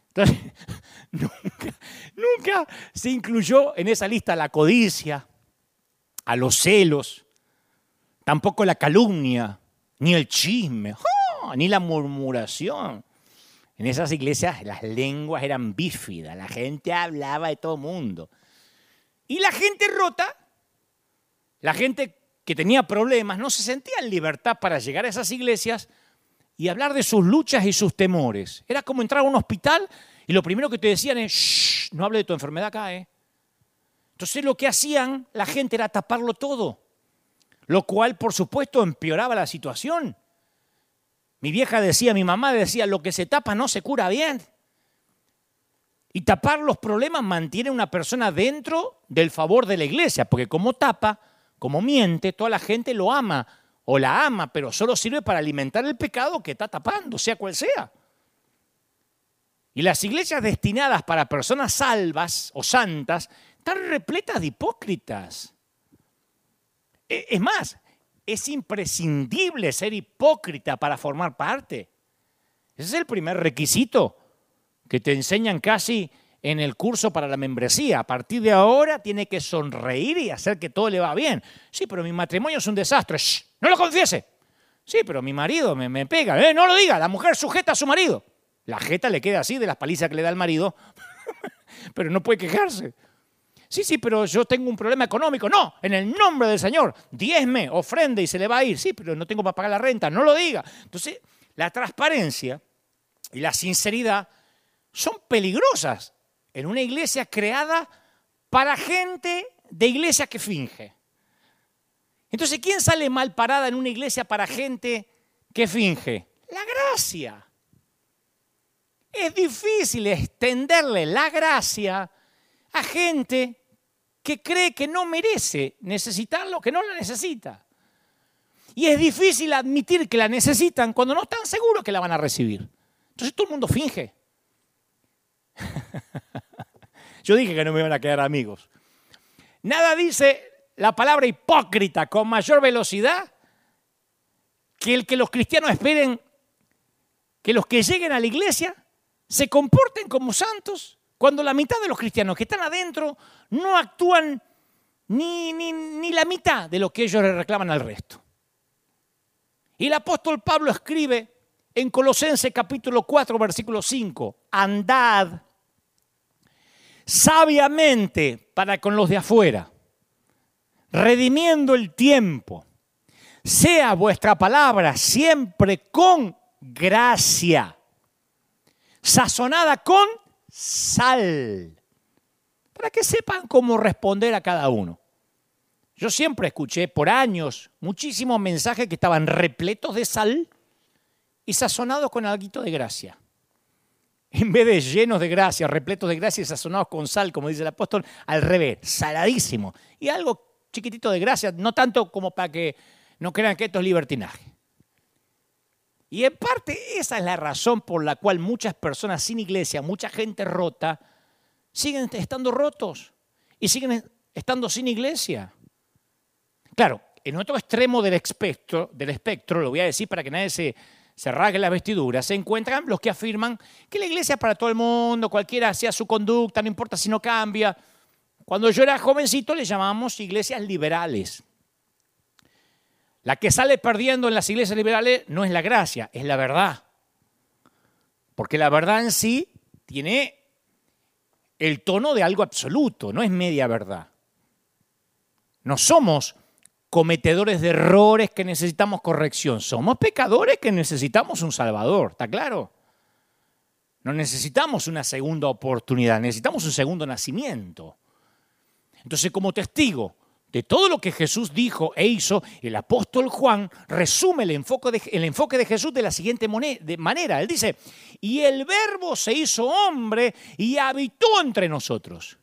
Entonces, nunca, nunca se incluyó en esa lista la codicia, a los celos, tampoco la calumnia, ni el chisme, ni la murmuración. En esas iglesias las lenguas eran bífidas, la gente hablaba de todo mundo. Y la gente rota, la gente que tenía problemas, no se sentía en libertad para llegar a esas iglesias y hablar de sus luchas y sus temores. Era como entrar a un hospital y lo primero que te decían es, Shh, no hable de tu enfermedad acá, ¿eh? Entonces lo que hacían la gente era taparlo todo, lo cual por supuesto empeoraba la situación. Mi vieja decía, mi mamá decía, lo que se tapa no se cura bien. Y tapar los problemas mantiene a una persona dentro del favor de la iglesia, porque como tapa, como miente, toda la gente lo ama o la ama, pero solo sirve para alimentar el pecado que está tapando, sea cual sea. Y las iglesias destinadas para personas salvas o santas están repletas de hipócritas. E, es más, es imprescindible ser hipócrita para formar parte. Ese es el primer requisito que te enseñan casi en el curso para la membresía. A partir de ahora tiene que sonreír y hacer que todo le va bien. Sí, pero mi matrimonio es un desastre. no lo confiese. Sí, pero mi marido me, me pega. Eh, no lo diga, la mujer sujeta a su marido. La jeta le queda así de las palizas que le da el marido, pero no puede quejarse. Sí, sí, pero yo tengo un problema económico. No, en el nombre del Señor, diezme, ofrende y se le va a ir. Sí, pero no tengo para pagar la renta, no lo diga. Entonces, la transparencia y la sinceridad son peligrosas en una iglesia creada para gente de iglesia que finge. Entonces, ¿quién sale mal parada en una iglesia para gente que finge? La gracia. Es difícil extenderle la gracia a gente que cree que no merece necesitarlo, que no la necesita. Y es difícil admitir que la necesitan cuando no están seguros que la van a recibir. Entonces todo el mundo finge. Yo dije que no me iban a quedar amigos. Nada dice la palabra hipócrita con mayor velocidad que el que los cristianos esperen que los que lleguen a la iglesia se comporten como santos cuando la mitad de los cristianos que están adentro no actúan ni, ni, la mitad de lo que ellos le reclaman al resto. Y el apóstol Pablo escribe en Colosenses capítulo 4, versículo 5, andad sabiamente para con los de afuera, redimiendo el tiempo. Sea vuestra palabra siempre con gracia, sazonada con sal, para que sepan cómo responder a cada uno. Yo siempre escuché por años muchísimos mensajes que estaban repletos de sal y sazonados con algo de gracia. En vez de llenos de gracia, repletos de gracia y sazonados con sal, como dice el apóstol, al revés, saladísimo. Y algo chiquitito de gracia, no tanto como para que no crean que esto es libertinaje. Y en parte esa es la razón por la cual muchas personas sin iglesia, mucha gente rota, siguen estando rotos y siguen estando sin iglesia. Claro, en otro extremo del espectro, del espectro, lo voy a decir para que nadie se, se rasgue la vestidura, se encuentran los que afirman que la iglesia es para todo el mundo, cualquiera sea su conducta, no importa si no cambia. Cuando yo era jovencito le llamábamos iglesias liberales. La que sale perdiendo en las iglesias liberales no es la gracia, es la verdad. Porque la verdad en sí tiene el tono de algo absoluto, no es media verdad. No somos cometedores de errores que necesitamos corrección, somos pecadores que necesitamos un Salvador, ¿está claro? No necesitamos una segunda oportunidad, necesitamos un segundo nacimiento. Entonces, como testigo de todo lo que Jesús dijo e hizo, el apóstol Juan resume el enfoque de, Jesús de la siguiente manera. Él dice, y el verbo se hizo hombre y habitó entre nosotros.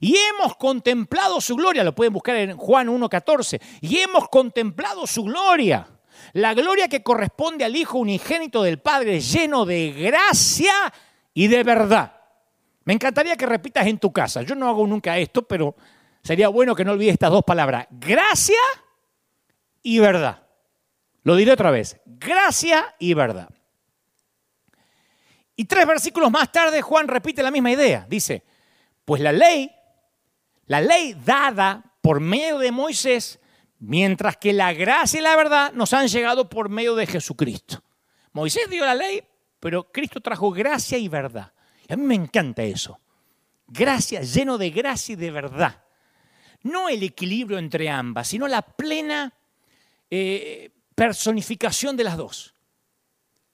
Y hemos contemplado su gloria, lo pueden buscar en Juan 1.14, y hemos contemplado su gloria, la gloria que corresponde al Hijo unigénito del Padre, lleno de gracia y de verdad. Me encantaría que repitas en tu casa, yo no hago nunca esto, pero sería bueno que no olvides estas dos palabras, gracia y verdad. Lo diré otra vez, gracia y verdad. Y tres versículos más tarde Juan repite la misma idea. Dice, pues la ley, la ley dada por medio de Moisés, mientras que la gracia y la verdad nos han llegado por medio de Jesucristo. Moisés dio la ley, pero Cristo trajo gracia y verdad. Y a mí me encanta eso. Gracia, lleno de gracia y de verdad no el equilibrio entre ambas, sino la plena eh, personificación de las dos.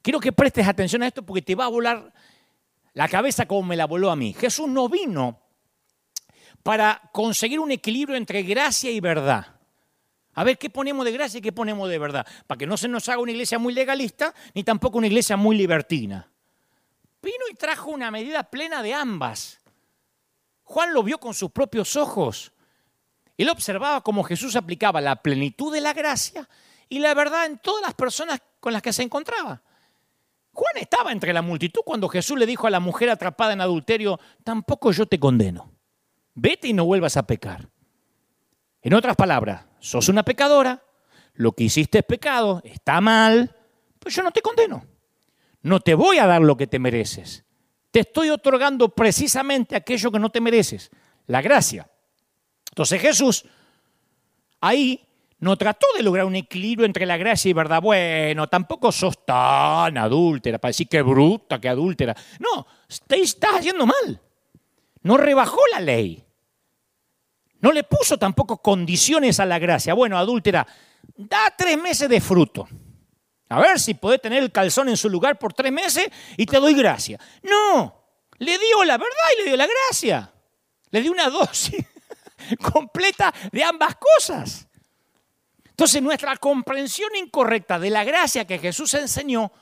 Quiero que prestes atención a esto porque te va a volar la cabeza como me la voló a mí. Jesús no vino para conseguir un equilibrio entre gracia y verdad. A ver, ¿qué ponemos de gracia y qué ponemos de verdad? Para que no se nos haga una iglesia muy legalista ni tampoco una iglesia muy libertina. Vino y trajo una medida plena de ambas. Juan lo vio con sus propios ojos. Él observaba cómo Jesús aplicaba la plenitud de la gracia y la verdad en todas las personas con las que se encontraba. Juan estaba entre la multitud cuando Jesús le dijo a la mujer atrapada en adulterio, tampoco yo te condeno. Vete y no vuelvas a pecar. En otras palabras, sos una pecadora, lo que hiciste es pecado, está mal, pues yo no te condeno. No te voy a dar lo que te mereces. Te estoy otorgando precisamente aquello que no te mereces, la gracia. Entonces Jesús ahí no trató de lograr un equilibrio entre la gracia y verdad. Bueno, tampoco sos tan adúltera para decir que bruta, que adúltera. No, te estás haciendo mal. No rebajó la ley. No le puso tampoco condiciones a la gracia. Bueno, adúltera, da tres meses de fruto. A ver si podés tener el calzón en su lugar por tres meses y te doy gracia. No, le dio la verdad y le dio la gracia. Le dio una dosis completa de ambas cosas. Entonces nuestra comprensión incorrecta de la gracia que Jesús enseñó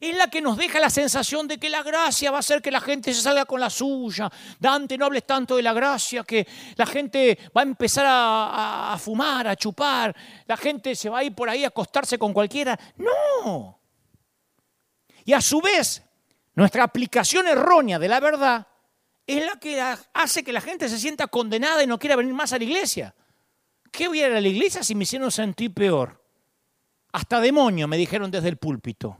es la que nos deja la sensación de que la gracia va a hacer que la gente se salga con la suya. Dante, no hables tanto de la gracia, que la gente va a empezar a, fumar, a chupar, la gente se va a ir por ahí a acostarse con cualquiera. No. Y a su vez, nuestra aplicación errónea de la verdad es la que hace que la gente se sienta condenada y no quiera venir más a la iglesia. ¿Qué voy a ir a la iglesia si me hicieron sentir peor? Hasta demonio me dijeron desde el púlpito.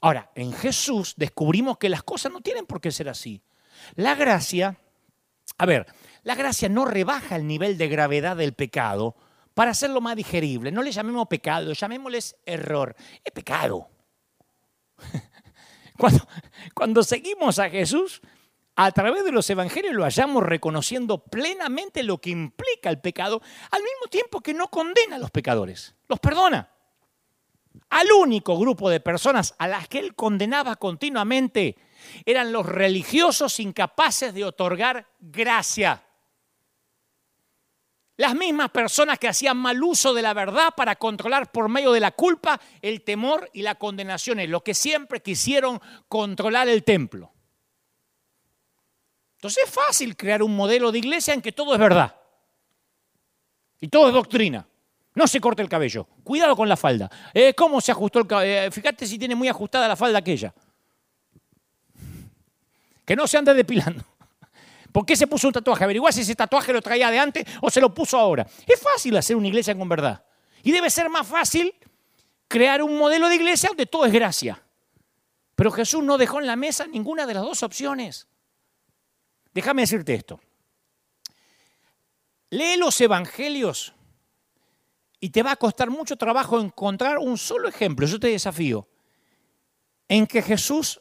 Ahora, en Jesús descubrimos que las cosas no tienen por qué ser así. La gracia, a ver, la gracia no rebaja el nivel de gravedad del pecado para hacerlo más digerible. No le llamemos pecado, llamémosles error. Es pecado. Cuando, cuando seguimos a Jesús, a través de los evangelios lo hallamos reconociendo plenamente lo que implica el pecado, al mismo tiempo que no condena a los pecadores, los perdona. Al único grupo de personas a las que él condenaba continuamente eran los religiosos incapaces de otorgar gracia. Las mismas personas que hacían mal uso de la verdad para controlar por medio de la culpa el temor y la condenación, es lo que siempre quisieron controlar el templo. Es fácil crear un modelo de iglesia en que todo es verdad y todo es doctrina. No se corte el cabello. Cuidado con la falda. Eh, ¿Cómo se ajustó el cabello? Eh, fíjate si tiene muy ajustada la falda aquella. Que no se ande depilando. ¿Por qué se puso un tatuaje? Averiguar si ese tatuaje lo traía de antes o se lo puso ahora. Es fácil hacer una iglesia con verdad. Y debe ser más fácil crear un modelo de iglesia donde todo es gracia. Pero Jesús no dejó en la mesa ninguna de las dos opciones. Déjame decirte esto. Lee los evangelios y te va a costar mucho trabajo encontrar un solo ejemplo, yo te desafío, en que Jesús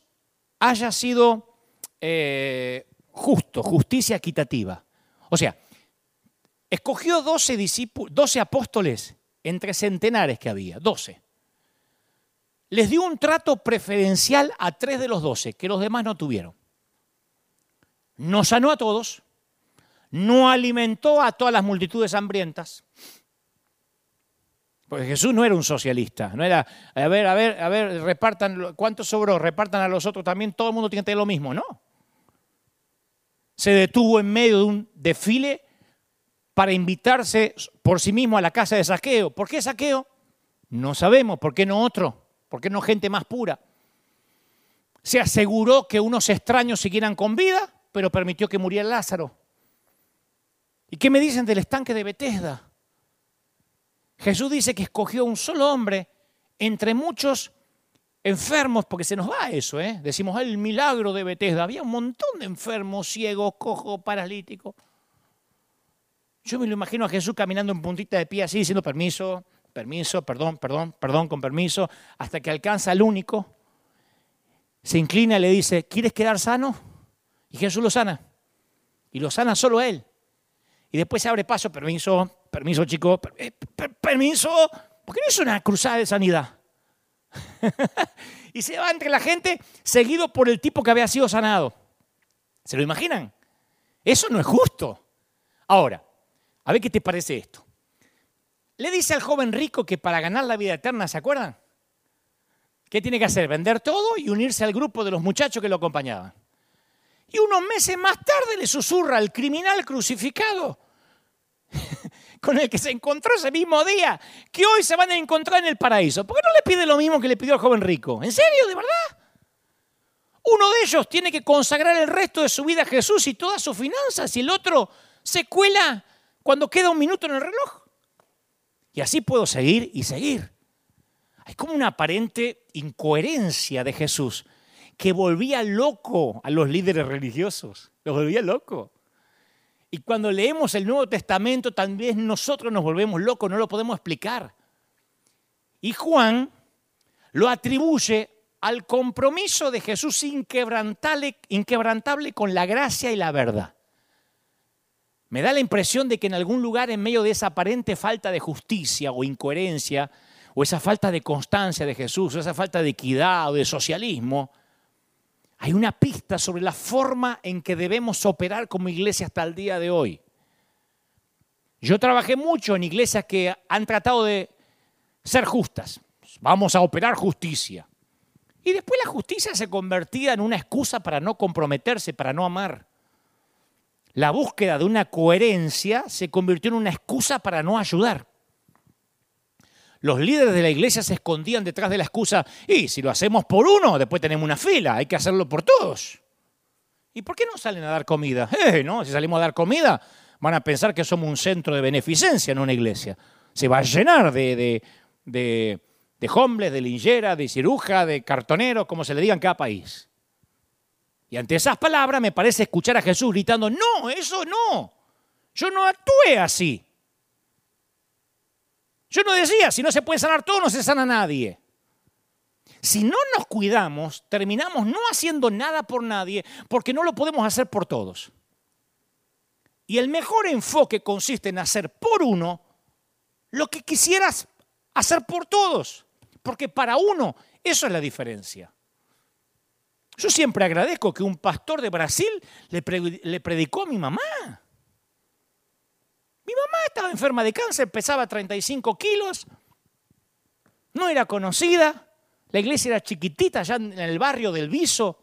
haya sido eh, justo, justicia equitativa. O sea, escogió 12, 12 apóstoles entre centenares que había, 12. Les dio un trato preferencial a tres de los 12, que los demás no tuvieron. No sanó a todos, no alimentó a todas las multitudes hambrientas, porque Jesús no era un socialista, no era, a ver, a ver, a ver, repartan, ¿cuánto sobró? Repartan a los otros también, todo el mundo tiene que tener lo mismo, no. Se detuvo en medio de un desfile para invitarse por sí mismo a la casa de saqueo. ¿Por qué saqueo? No sabemos, ¿por qué no otro? ¿Por qué no gente más pura? Se aseguró que unos extraños siguieran con vida, pero permitió que muriera Lázaro. ¿Y qué me dicen del estanque de Bethesda? Jesús dice que escogió un solo hombre entre muchos enfermos, porque se nos va eso, ¿eh? decimos el milagro de Bethesda. Había un montón de enfermos, ciegos, cojos, paralíticos. Yo me lo imagino a Jesús caminando en puntita de pie así, diciendo permiso, permiso, perdón, perdón, perdón, con permiso, hasta que alcanza al único, se inclina y le dice, ¿quieres quedar sano? Y Jesús lo sana. Y lo sana solo él. Y después se abre paso, permiso, permiso chico, eh, permiso, porque no es una cruzada de sanidad. y se va entre la gente seguido por el tipo que había sido sanado. ¿Se lo imaginan? Eso no es justo. Ahora, a ver qué te parece esto. Le dice al joven rico que para ganar la vida eterna, ¿se acuerdan? ¿Qué tiene que hacer? Vender todo y unirse al grupo de los muchachos que lo acompañaban. Y unos meses más tarde le susurra al criminal crucificado con el que se encontró ese mismo día, que hoy se van a encontrar en el paraíso. ¿Por qué no le pide lo mismo que le pidió al joven rico? ¿En serio, de verdad? Uno de ellos tiene que consagrar el resto de su vida a Jesús y todas sus finanzas, y el otro se cuela cuando queda un minuto en el reloj. Y así puedo seguir y seguir. Hay como una aparente incoherencia de Jesús que volvía loco a los líderes religiosos. Los volvía loco. Y cuando leemos el Nuevo Testamento, también nosotros nos volvemos locos, no lo podemos explicar. Y Juan lo atribuye al compromiso de Jesús inquebrantable, inquebrantable con la gracia y la verdad. Me da la impresión de que en algún lugar en medio de esa aparente falta de justicia o incoherencia, o esa falta de constancia de Jesús, o esa falta de equidad o de socialismo, hay una pista sobre la forma en que debemos operar como iglesia hasta el día de hoy. Yo trabajé mucho en iglesias que han tratado de ser justas. Vamos a operar justicia. Y después la justicia se convertía en una excusa para no comprometerse, para no amar. La búsqueda de una coherencia se convirtió en una excusa para no ayudar. Los líderes de la iglesia se escondían detrás de la excusa, y si lo hacemos por uno, después tenemos una fila, hay que hacerlo por todos. ¿Y por qué no salen a dar comida? Eh, ¿no? Si salimos a dar comida, van a pensar que somos un centro de beneficencia, no una iglesia. Se va a llenar de, de, de, de hombres, de linchera, de ciruja, de cartoneros, como se le diga en cada país. Y ante esas palabras me parece escuchar a Jesús gritando, no, eso no, yo no actué así. Yo no decía, si no se puede sanar todo, no se sana nadie. Si no nos cuidamos, terminamos no haciendo nada por nadie porque no lo podemos hacer por todos. Y el mejor enfoque consiste en hacer por uno lo que quisieras hacer por todos. Porque para uno eso es la diferencia. Yo siempre agradezco que un pastor de Brasil le, predicó a mi mamá. Mi mamá estaba enferma de cáncer, pesaba 35 kilos, no era conocida, la iglesia era chiquitita allá en el barrio del Viso,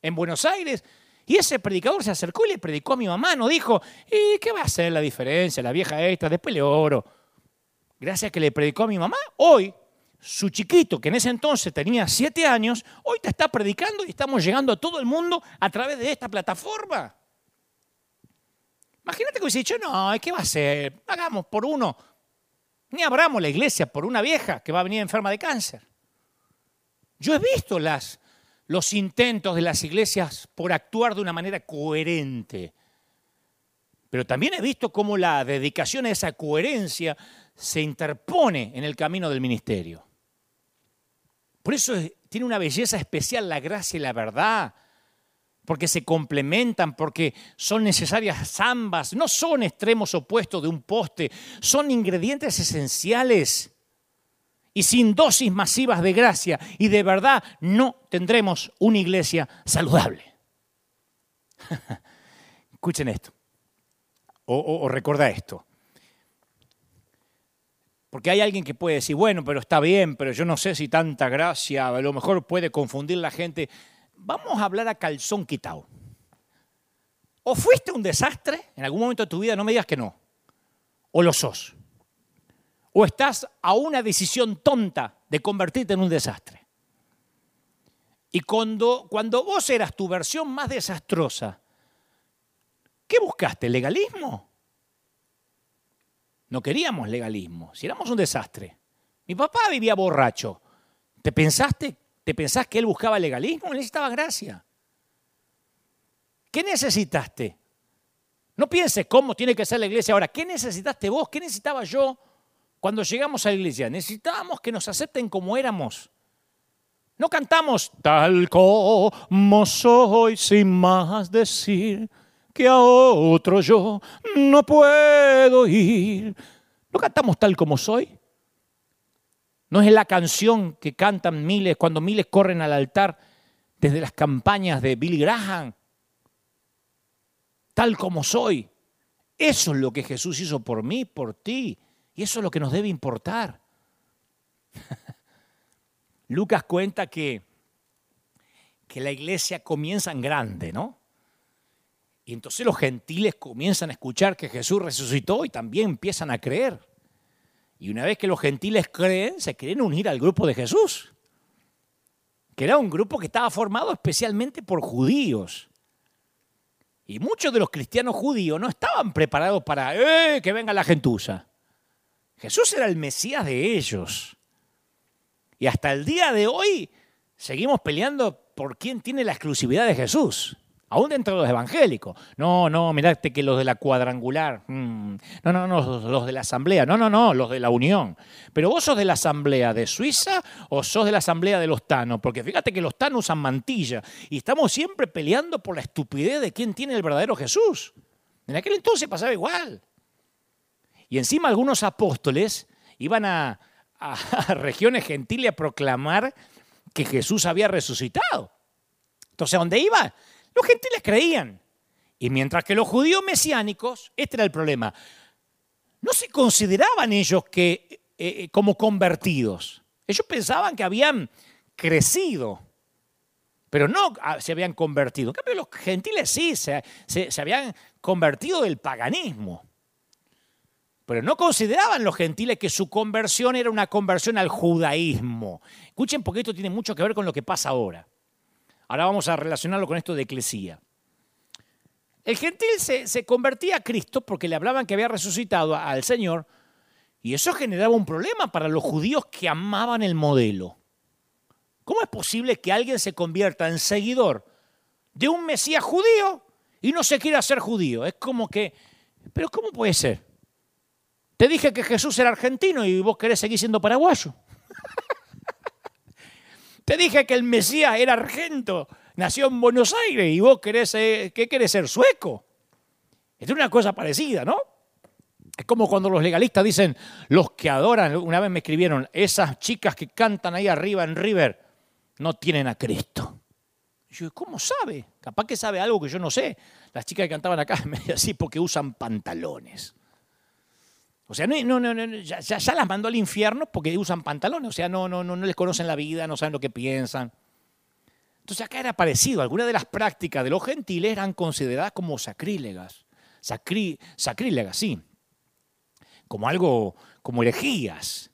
en Buenos Aires, y ese predicador se acercó y le predicó a mi mamá, no dijo, ¿y qué va a hacer la diferencia? La vieja esta, después le oro. Gracias a que le predicó a mi mamá, hoy su chiquito, que en ese entonces tenía siete años, hoy te está predicando y estamos llegando a todo el mundo a través de esta plataforma. Imagínate que hubiese dicho, no, ¿qué va a ser? Hagamos por uno. Ni abramos la iglesia por una vieja que va a venir enferma de cáncer. Yo he visto las, los intentos de las iglesias por actuar de una manera coherente. Pero también he visto cómo la dedicación a esa coherencia se interpone en el camino del ministerio. Por eso tiene una belleza especial la gracia y la verdad porque se complementan, porque son necesarias ambas, no son extremos opuestos de un poste, son ingredientes esenciales. Y sin dosis masivas de gracia y de verdad no tendremos una iglesia saludable. Escuchen esto, o, o recuerda esto. Porque hay alguien que puede decir, bueno, pero está bien, pero yo no sé si tanta gracia a lo mejor puede confundir la gente vamos a hablar a calzón quitado. O fuiste un desastre en algún momento de tu vida, no me digas que no. O lo sos. O estás a una decisión tonta de convertirte en un desastre. Y cuando, cuando vos eras tu versión más desastrosa, ¿qué buscaste? ¿Legalismo? No queríamos legalismo, si éramos un desastre. Mi papá vivía borracho. ¿Te pensaste ¿Te pensás que él buscaba legalismo? Necesitaba gracia. ¿Qué necesitaste? No pienses cómo tiene que ser la iglesia ahora. ¿Qué necesitaste vos? ¿Qué necesitaba yo cuando llegamos a la iglesia? Necesitábamos que nos acepten como éramos. No cantamos tal como soy sin más decir que a otro yo no puedo ir. No cantamos tal como soy. No es la canción que cantan miles cuando miles corren al altar desde las campañas de Billy Graham. Tal como soy. Eso es lo que Jesús hizo por mí, por ti. Y eso es lo que nos debe importar. Lucas cuenta que, que la iglesia comienza en grande, ¿no? Y entonces los gentiles comienzan a escuchar que Jesús resucitó y también empiezan a creer. Y una vez que los gentiles creen, se quieren unir al grupo de Jesús, que era un grupo que estaba formado especialmente por judíos. Y muchos de los cristianos judíos no estaban preparados para ¡eh! que venga la gentuza. Jesús era el Mesías de ellos. Y hasta el día de hoy seguimos peleando por quién tiene la exclusividad de Jesús. Aún dentro de los evangélicos. No, no, mirate que los de la cuadrangular. mm, no, no, no, los, de la asamblea. No, no, no, los de la unión. Pero vos sos de la asamblea de Suiza o sos de la asamblea de los tanos. Porque fíjate que los tanos usan mantilla. Y estamos siempre peleando por la estupidez de quién tiene el verdadero Jesús. En aquel entonces pasaba igual. Y encima algunos apóstoles iban a, a- a regiones gentiles a proclamar que Jesús había resucitado. Entonces, ¿a dónde iba? Los gentiles creían. Y mientras que los judíos mesiánicos, este era el problema, no se consideraban ellos que, eh, eh, como convertidos. Ellos pensaban que habían crecido, pero no ah, se habían convertido. En cambio, los gentiles sí, se, se- se habían convertido del paganismo. Pero no consideraban los gentiles que su conversión era una conversión al judaísmo. Escuchen porque esto tiene mucho que ver con lo que pasa ahora. Ahora vamos a relacionarlo con esto de eclesía. El gentil se, se convertía a Cristo porque le hablaban que había resucitado al Señor y eso generaba un problema para los judíos que amaban el modelo. ¿Cómo es posible que alguien se convierta en seguidor de un Mesías judío y no se quiera ser judío? Es como que, pero ¿cómo puede ser? Te dije que Jesús era argentino y vos querés seguir siendo paraguayo. Te dije que el Mesías era argento, nació en Buenos Aires y vos querés, eh, ¿qué querés ser sueco? Es una cosa parecida, ¿no? Es como cuando los legalistas dicen, los que adoran, una vez me escribieron, esas chicas que cantan ahí arriba en River no tienen a Cristo. Yo, ¿cómo sabe? Capaz que sabe algo que yo no sé. Las chicas que cantaban acá me así porque usan pantalones. O sea, no, no, no, ya, ya- las mandó al infierno porque usan pantalones. O sea, no, no, no, no les conocen la vida, no saben lo que piensan. Entonces acá era parecido. Algunas de las prácticas de los gentiles eran consideradas como sacrílegas. Sacrí, sacrílegas, sí. Como algo, como herejías.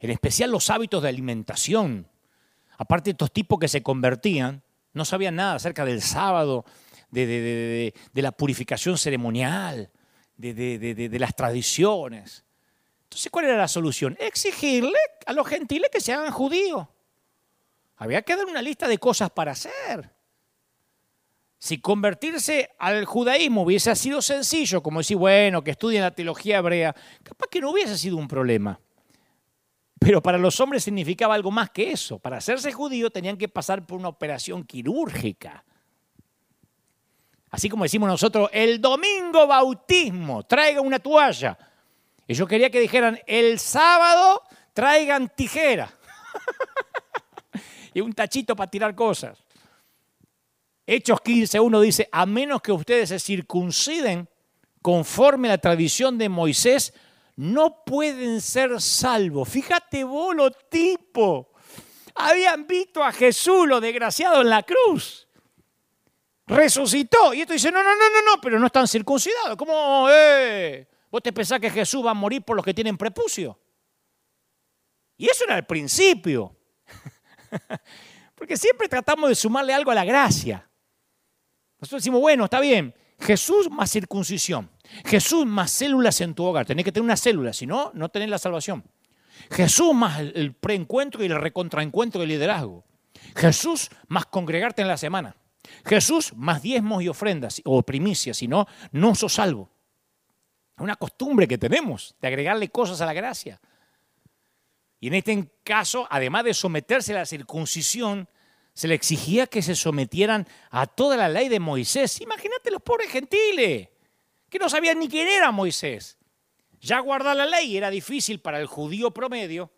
En especial los hábitos de alimentación. Aparte, estos tipos que se convertían no sabían nada acerca del sábado, de- de- de- de la purificación ceremonial, de, de- de- de- las tradiciones. Entonces, ¿cuál era la solución? Exigirle a los gentiles que se hagan judíos. Había que dar una lista de cosas para hacer. Si convertirse al judaísmo hubiese sido sencillo, como decir, bueno, que estudien la teología hebrea, capaz que no hubiese sido un problema. Pero para los hombres significaba algo más que eso. Para hacerse judío tenían que pasar por una operación quirúrgica. Así como decimos nosotros, el domingo bautismo, traigan una toalla. Y yo quería que dijeran, el sábado traigan tijera. y un tachito para tirar cosas. Hechos 15, uno dice, a menos que ustedes se circunciden conforme la tradición de Moisés, no pueden ser salvos. Fíjate vos lo tipo. Habían visto a Jesús, lo desgraciado, en la cruz. Resucitó. Y esto dice, no, no, no, no, no, pero no están circuncidados. ¿Cómo? Eh? ¿Vos te pensás que Jesús va a morir por los que tienen prepucio? Y eso era el principio. Porque siempre tratamos de sumarle algo a la gracia. Nosotros decimos, bueno, está bien, Jesús más circuncisión, Jesús más células en tu hogar. Tenés que tener una célula, si no, no tenés la salvación. Jesús más el, preencuentro y el recontraencuentro del liderazgo. Jesús más congregarte en la semana. Jesús más diezmos y ofrendas o primicias, si no, no sos salvo. Es una costumbre que tenemos de agregarle cosas a la gracia. Y en este caso, además de someterse a la circuncisión, se le exigía que se sometieran a toda la ley de Moisés. Imagínate los pobres gentiles, que no sabían ni quién era Moisés. Ya guardar la ley era difícil para el judío promedio.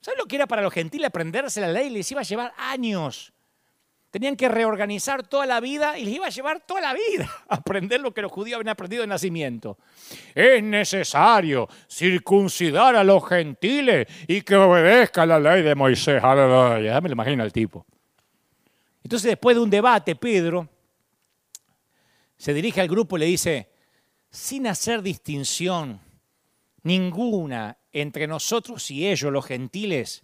¿Sabes lo que era para los gentiles aprenderse la ley? Les iba a llevar años. Tenían que reorganizar toda la vida y les iba a llevar toda la vida a aprender lo que los judíos habían aprendido de nacimiento. Es necesario circuncidar a los gentiles y que obedezca la ley de Moisés. Aleluya. Ya me lo imagino al tipo. Entonces, después de un debate, Pedro se dirige al grupo y le dice, sin hacer distinción ninguna entre nosotros y ellos, los gentiles,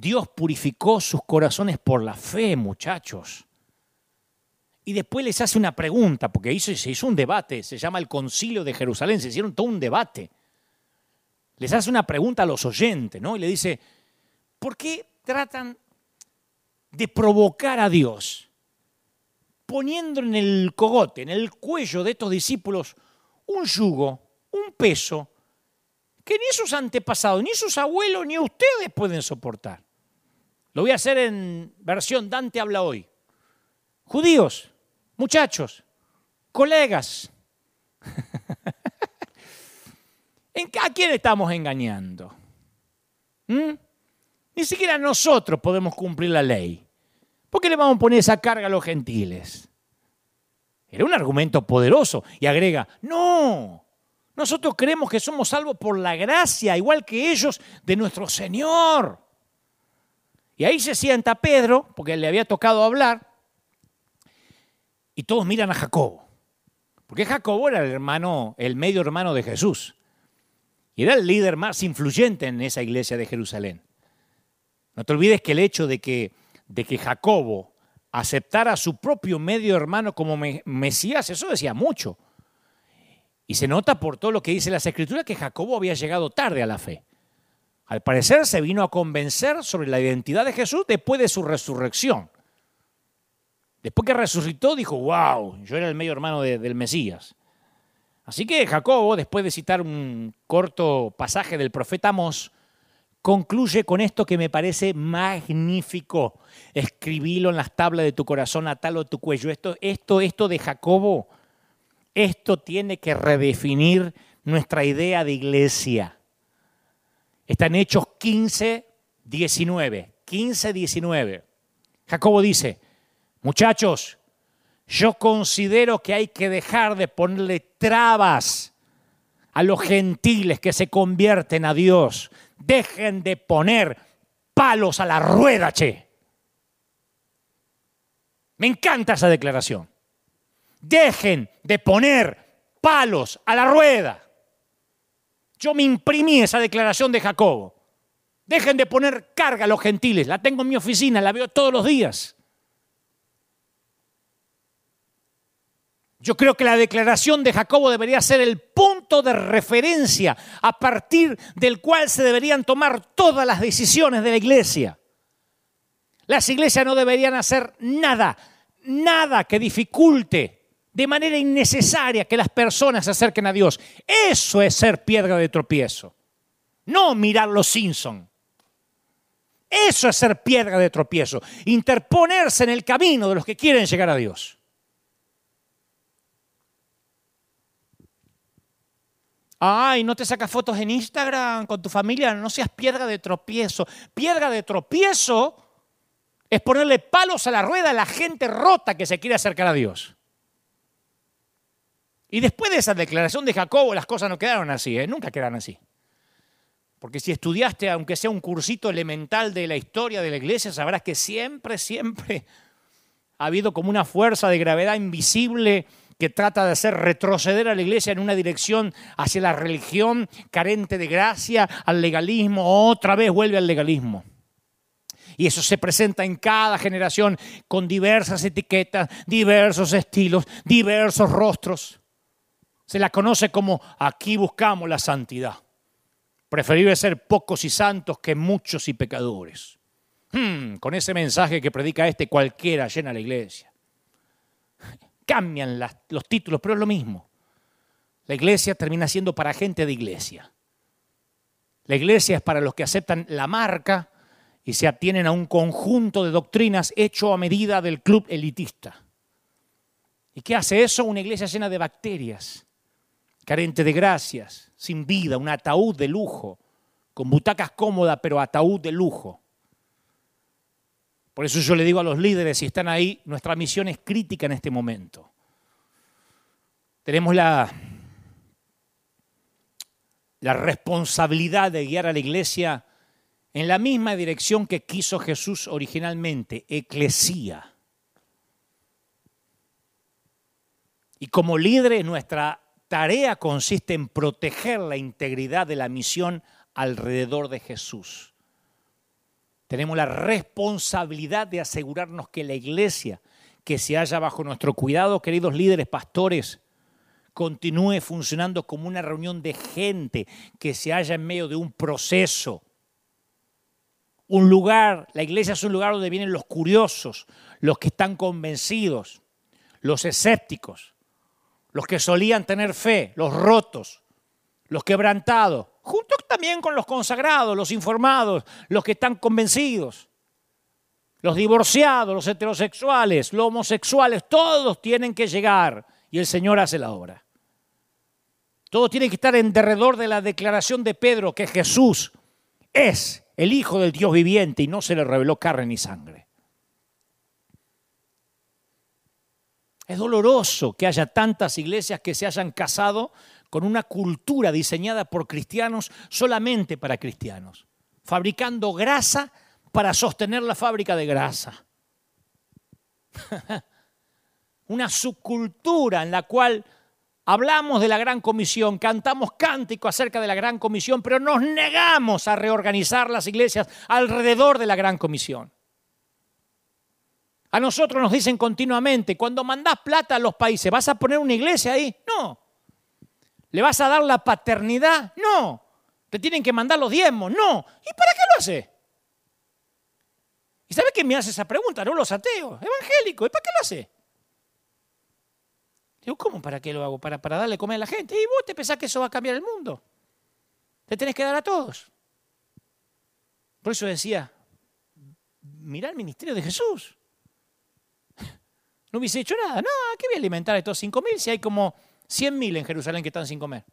Dios purificó sus corazones por la fe, muchachos. Y después les hace una pregunta, porque hizo, se hizo un debate, se llama el Concilio de Jerusalén, se hicieron todo un debate. Les hace una pregunta a los oyentes, ¿no? Y le dice, ¿por qué tratan de provocar a Dios? poniendo en el cogote, en el cuello de estos discípulos, un yugo, un peso, que ni sus antepasados, ni sus abuelos, ni ustedes pueden soportar. Lo voy a hacer en versión Dante habla hoy. Judíos, muchachos, colegas, ¿a quién estamos engañando? ¿Mm? Ni siquiera nosotros podemos cumplir la ley. ¿Por qué le vamos a poner esa carga a los gentiles? Era un argumento poderoso. Y agrega, no, nosotros creemos que somos salvos por la gracia, igual que ellos, de nuestro Señor. Y ahí se sienta Pedro, porque le había tocado hablar, y todos miran a Jacobo. Porque Jacobo era el hermano, el medio hermano de Jesús. Y era el líder más influyente en esa iglesia de Jerusalén. No te olvides que el hecho de que, de que Jacobo aceptara a su propio medio hermano como Mesías, eso decía mucho. Y se nota por todo lo que dice las escrituras que Jacobo había llegado tarde a la fe. Al parecer se vino a convencer sobre la identidad de Jesús después de su resurrección. Después que resucitó dijo, wow, yo era el medio hermano del Mesías. Así que Jacobo, después de citar un corto pasaje del profeta Amós, concluye con esto que me parece magnífico. Escribilo en las tablas de tu corazón, atalo tu cuello. Esto, esto, esto de Jacobo, esto tiene que redefinir nuestra idea de iglesia. Está en Hechos 15, 19. 15, 19. Jacobo dice, muchachos, yo considero que hay que dejar de ponerle trabas a los gentiles que se convierten a Dios dejen de poner palos a la rueda, che. Me encanta esa declaración. Dejen de poner palos a la rueda. Yo me imprimí esa declaración de Jacobo. Dejen de poner carga a los gentiles. La tengo en mi oficina, la veo todos los días. Yo creo que la declaración de Jacobo debería ser el punto de referencia a partir del cual se deberían tomar todas las decisiones de la iglesia. Las iglesias no deberían hacer nada, nada que dificulte de manera innecesaria que las personas se acerquen a Dios. Eso es ser piedra de tropiezo. No mirar los Simpson. Eso es ser piedra de tropiezo. Interponerse en el camino de los que quieren llegar a Dios. Ay, no te sacas fotos en Instagram con tu familia, no seas piedra de tropiezo. Piedra de tropiezo es ponerle palos a la rueda a la gente rota que se quiere acercar a Dios. Y después de esa declaración de Jacobo, las cosas no quedaron así, ¿eh? nunca quedan así. Porque si estudiaste, aunque sea un cursito elemental de la historia de la iglesia, sabrás que siempre, siempre ha habido como una fuerza de gravedad invisible que trata de hacer retroceder a la iglesia en una dirección hacia la religión carente de gracia, al legalismo, otra vez vuelve al legalismo. Y eso se presenta en cada generación con diversas etiquetas, diversos estilos, diversos rostros. Se la conoce como aquí buscamos la santidad. Preferible ser pocos y santos que muchos y pecadores. Hmm, con ese mensaje que predica este, cualquiera llena la iglesia cambian los títulos, pero es lo mismo. La iglesia termina siendo para gente de iglesia. La iglesia es para los que aceptan la marca y se atienen a un conjunto de doctrinas hecho a medida del club elitista. ¿Y qué hace eso? Una iglesia llena de bacterias, carente de gracias, sin vida, un ataúd de lujo, con butacas cómodas, pero ataúd de lujo. Por eso yo le digo a los líderes, si están ahí, nuestra misión es crítica en este momento. Tenemos la, la responsabilidad de guiar a la iglesia en la misma dirección que quiso Jesús originalmente, eclesía. Y como líderes nuestra tarea consiste en proteger la integridad de la misión alrededor de Jesús. Tenemos la responsabilidad de asegurarnos que la iglesia que se halla bajo nuestro cuidado, queridos líderes, pastores, continúe funcionando como una reunión de gente que se halla en medio de un proceso. Un lugar, la iglesia es un lugar donde vienen los curiosos, los que están convencidos, los escépticos, los que solían tener fe, los rotos, los quebrantados, junto también con los consagrados, los informados, los que están convencidos, los divorciados, los heterosexuales, los homosexuales, todos tienen que llegar y el Señor hace la obra. Todos tienen que estar en derredor de la declaración de Pedro que Jesús es el Hijo del Dios viviente y no se le reveló carne ni sangre. Es doloroso que haya tantas iglesias que se hayan casado con una cultura diseñada por cristianos solamente para cristianos, fabricando grasa para sostener la fábrica de grasa. una subcultura en la cual hablamos de la gran comisión, cantamos cántico acerca de la gran comisión, pero nos negamos a reorganizar las iglesias alrededor de la gran comisión. A nosotros nos dicen continuamente, cuando mandás plata a los países, ¿vas a poner una iglesia ahí? No. ¿Le vas a dar la paternidad? No. ¿Te tienen que mandar los diezmos? No. ¿Y para qué lo hace? ¿Y sabe quién me hace esa pregunta? No los ateos, evangélicos. ¿Y para qué lo hace? Digo, ¿cómo para qué lo hago? Para, para darle comer a la gente. ¿Y vos te pensás que eso va a cambiar el mundo? Te tenés que dar a todos. Por eso decía, mirá el ministerio de Jesús. No hubiese hecho nada. No, ¿qué voy a alimentar a estos 5.000 si hay como 100.000 en Jerusalén que están sin comer?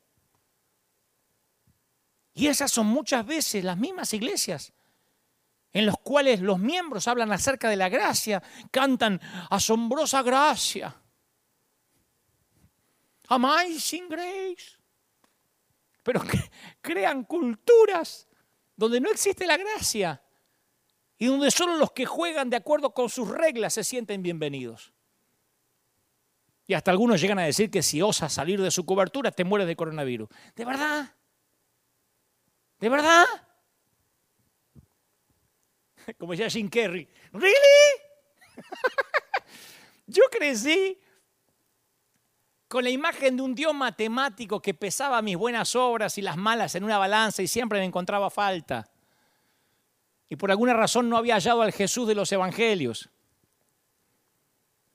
Y esas son muchas veces las mismas iglesias en las cuales los miembros hablan acerca de la gracia, cantan asombrosa gracia. Amazing grace. Pero crean culturas donde no existe la gracia y donde solo los que juegan de acuerdo con sus reglas se sienten bienvenidos. Y hasta algunos llegan a decir que si osas salir de su cobertura te mueres de coronavirus. ¿De verdad? ¿De verdad? Como decía Jim Kerry. ¿Really? Yo crecí con la imagen de un Dios matemático que pesaba mis buenas obras y las malas en una balanza y siempre me encontraba falta. Y por alguna razón no había hallado al Jesús de los evangelios.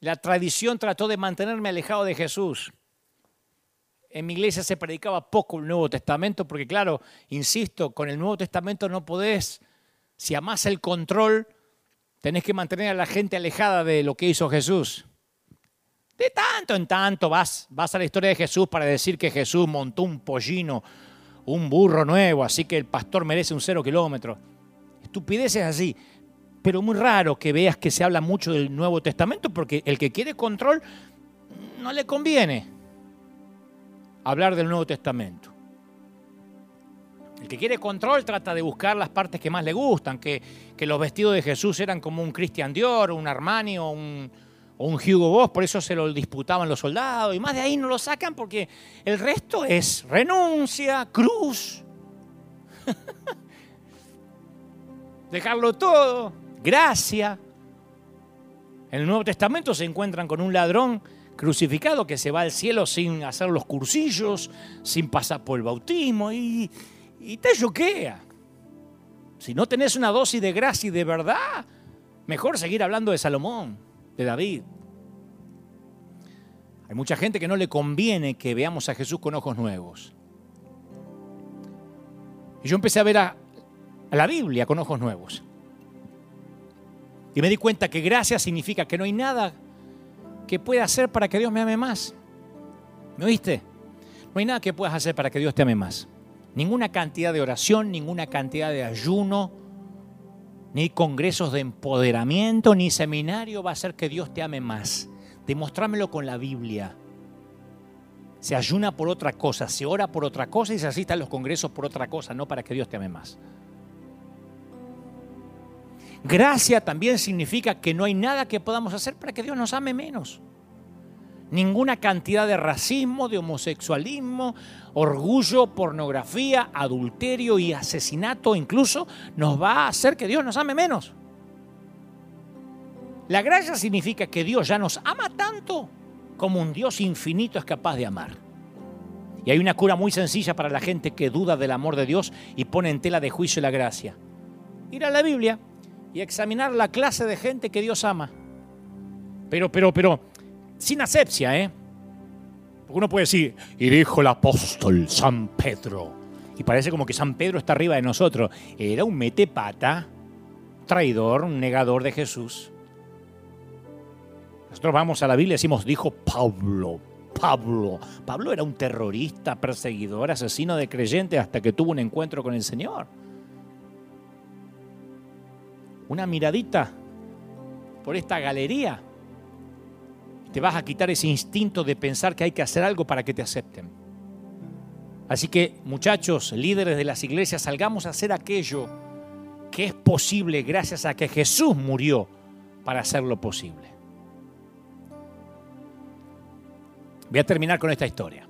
La tradición trató de mantenerme alejado de Jesús. En mi iglesia se predicaba poco el Nuevo Testamento porque, claro, insisto, con el Nuevo Testamento no podés, si amás el control, tenés que mantener a la gente alejada de lo que hizo Jesús. De tanto en tanto vas, vas a la historia de Jesús para decir que Jesús montó un pollino, un burro nuevo, así que el pastor merece un cero kilómetro. Estupideces así pero muy raro que veas que se habla mucho del Nuevo Testamento porque el que quiere control no le conviene hablar del Nuevo Testamento. El que quiere control trata de buscar las partes que más le gustan, que, los vestidos de Jesús eran como un Christian Dior, un Armani o un, o un Hugo Boss, por eso se lo disputaban los soldados, y más de ahí no lo sacan porque el resto es renuncia, cruz, dejarlo todo gracia. En el Nuevo Testamento se encuentran con un ladrón crucificado que se va al cielo sin hacer los cursillos, sin pasar por el bautismo y, te choquea. Si no tenés una dosis de gracia y de verdad, mejor seguir hablando de Salomón, de David. Hay mucha gente que no le conviene que veamos a Jesús con ojos nuevos. Y yo empecé a ver a la Biblia con ojos nuevos. Y me di cuenta que gracia significa que no hay nada que pueda hacer para que Dios me ame más. ¿Me oíste? No hay nada que puedas hacer para que Dios te ame más. Ninguna cantidad de oración, ninguna cantidad de ayuno, ni congresos de empoderamiento, ni seminario va a hacer que Dios te ame más. Demostrámelo con la Biblia. Se ayuna por otra cosa, se ora por otra cosa y se asista a los congresos por otra cosa, no para que Dios te ame más. Gracia también significa que no hay nada que podamos hacer para que Dios nos ame menos. Ninguna cantidad de racismo, de homosexualismo, orgullo, pornografía, adulterio y asesinato incluso nos va a hacer que Dios nos ame menos. La gracia significa que Dios ya nos ama tanto como un Dios infinito es capaz de amar. Y hay una cura muy sencilla para la gente que duda del amor de Dios y pone en tela de juicio la gracia. Ir a la Biblia y examinar la clase de gente que Dios ama. Pero, pero, pero, sin asepsia, ¿eh? Porque uno puede decir, y dijo el apóstol San Pedro. Y parece como que San Pedro está arriba de nosotros. Era un metepata, traidor, un negador de Jesús. Nosotros vamos a la Biblia y decimos, dijo Pablo, Pablo. Pablo era un terrorista, perseguidor, asesino de creyentes hasta que tuvo un encuentro con el Señor. Una miradita por esta galería. Te vas a quitar ese instinto de pensar que hay que hacer algo para que te acepten. Así que, muchachos, líderes de las iglesias, salgamos a hacer aquello que es posible gracias a que Jesús murió para hacerlo posible. Voy a terminar con esta historia.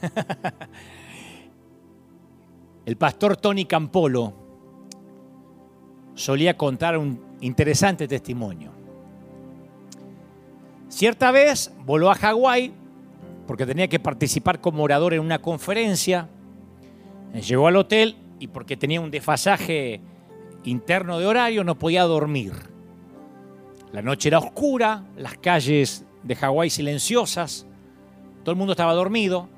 El pastor Tony Campolo solía contar un interesante testimonio. Cierta vez voló a Hawái porque tenía que participar como orador en una conferencia. Llegó al hotel y porque tenía un desfasaje interno de horario no podía dormir. La noche era oscura, las calles de Hawái silenciosas, todo el mundo estaba dormido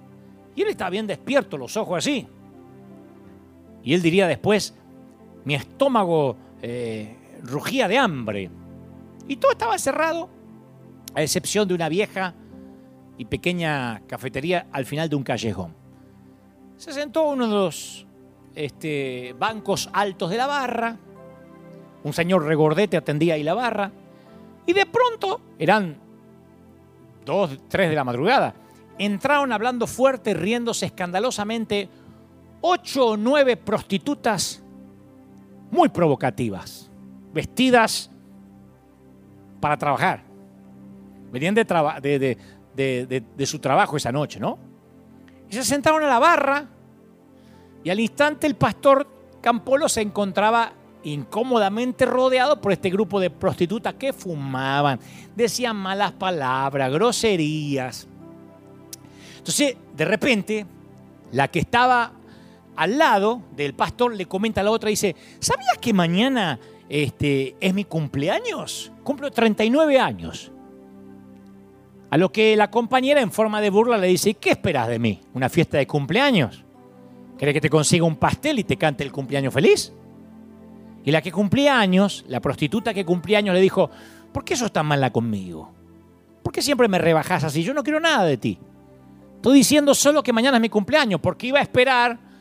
y él estaba bien despierto, los ojos así. Y él diría después, mi estómago eh, rugía de hambre y todo estaba cerrado, a excepción de una vieja y pequeña cafetería al final de un callejón. Se sentó uno de los este, bancos altos de la barra, un señor regordete atendía ahí la barra, y de pronto eran dos, tres de la madrugada. Entraron hablando fuerte, riéndose escandalosamente, ocho o nueve prostitutas muy provocativas, vestidas para trabajar. Venían de, su trabajo esa noche, ¿no? Y se sentaron a la barra y al instante el pastor Campolo se encontraba incómodamente rodeado por este grupo de prostitutas que fumaban, decían malas palabras, groserías. Entonces, de repente, la que estaba al lado del pastor le comenta a la otra, dice, ¿sabías que mañana este, es mi cumpleaños? Cumplo 39 años. A lo que la compañera en forma de burla le dice, ¿qué esperas de mí? ¿Una fiesta de cumpleaños? ¿Querés que te consiga un pastel y te cante el cumpleaños feliz? Y la que cumplía años, la prostituta que cumplía años, le dijo, ¿por qué sos tan mala conmigo? ¿Por qué siempre me rebajas así? Yo no quiero nada de ti. Estoy diciendo solo que mañana es mi cumpleaños, porque iba a esperar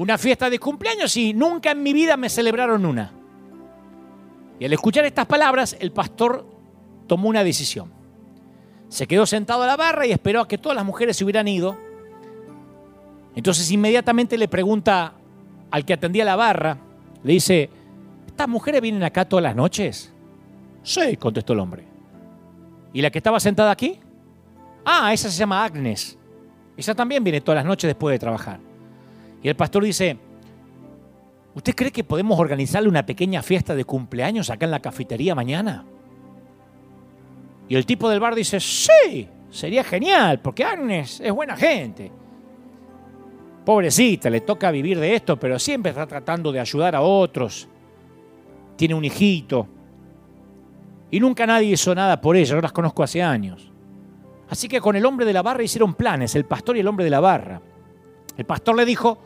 una fiesta de cumpleaños y nunca en mi vida me celebraron una. Y al escuchar estas palabras, el pastor tomó una decisión. Se quedó sentado a la barra y esperó a que todas las mujeres se hubieran ido. Entonces inmediatamente le pregunta al que atendía la barra, le dice, ¿Estas mujeres vienen acá todas las noches? Sí, contestó el hombre. ¿Y la que estaba sentada aquí? Ah, esa se llama Agnes. Esa también viene todas las noches después de trabajar. Y el pastor dice, ¿usted cree que podemos organizarle una pequeña fiesta de cumpleaños acá en la cafetería mañana? Y el tipo del bar dice, sí, sería genial, porque Agnes es buena gente. Pobrecita, le toca vivir de esto, pero siempre está tratando de ayudar a otros tiene un hijito. Y nunca nadie hizo nada por ella, yo las conozco hace años. Así que con el hombre de la barra hicieron planes, el pastor y el hombre de la barra. El pastor le dijo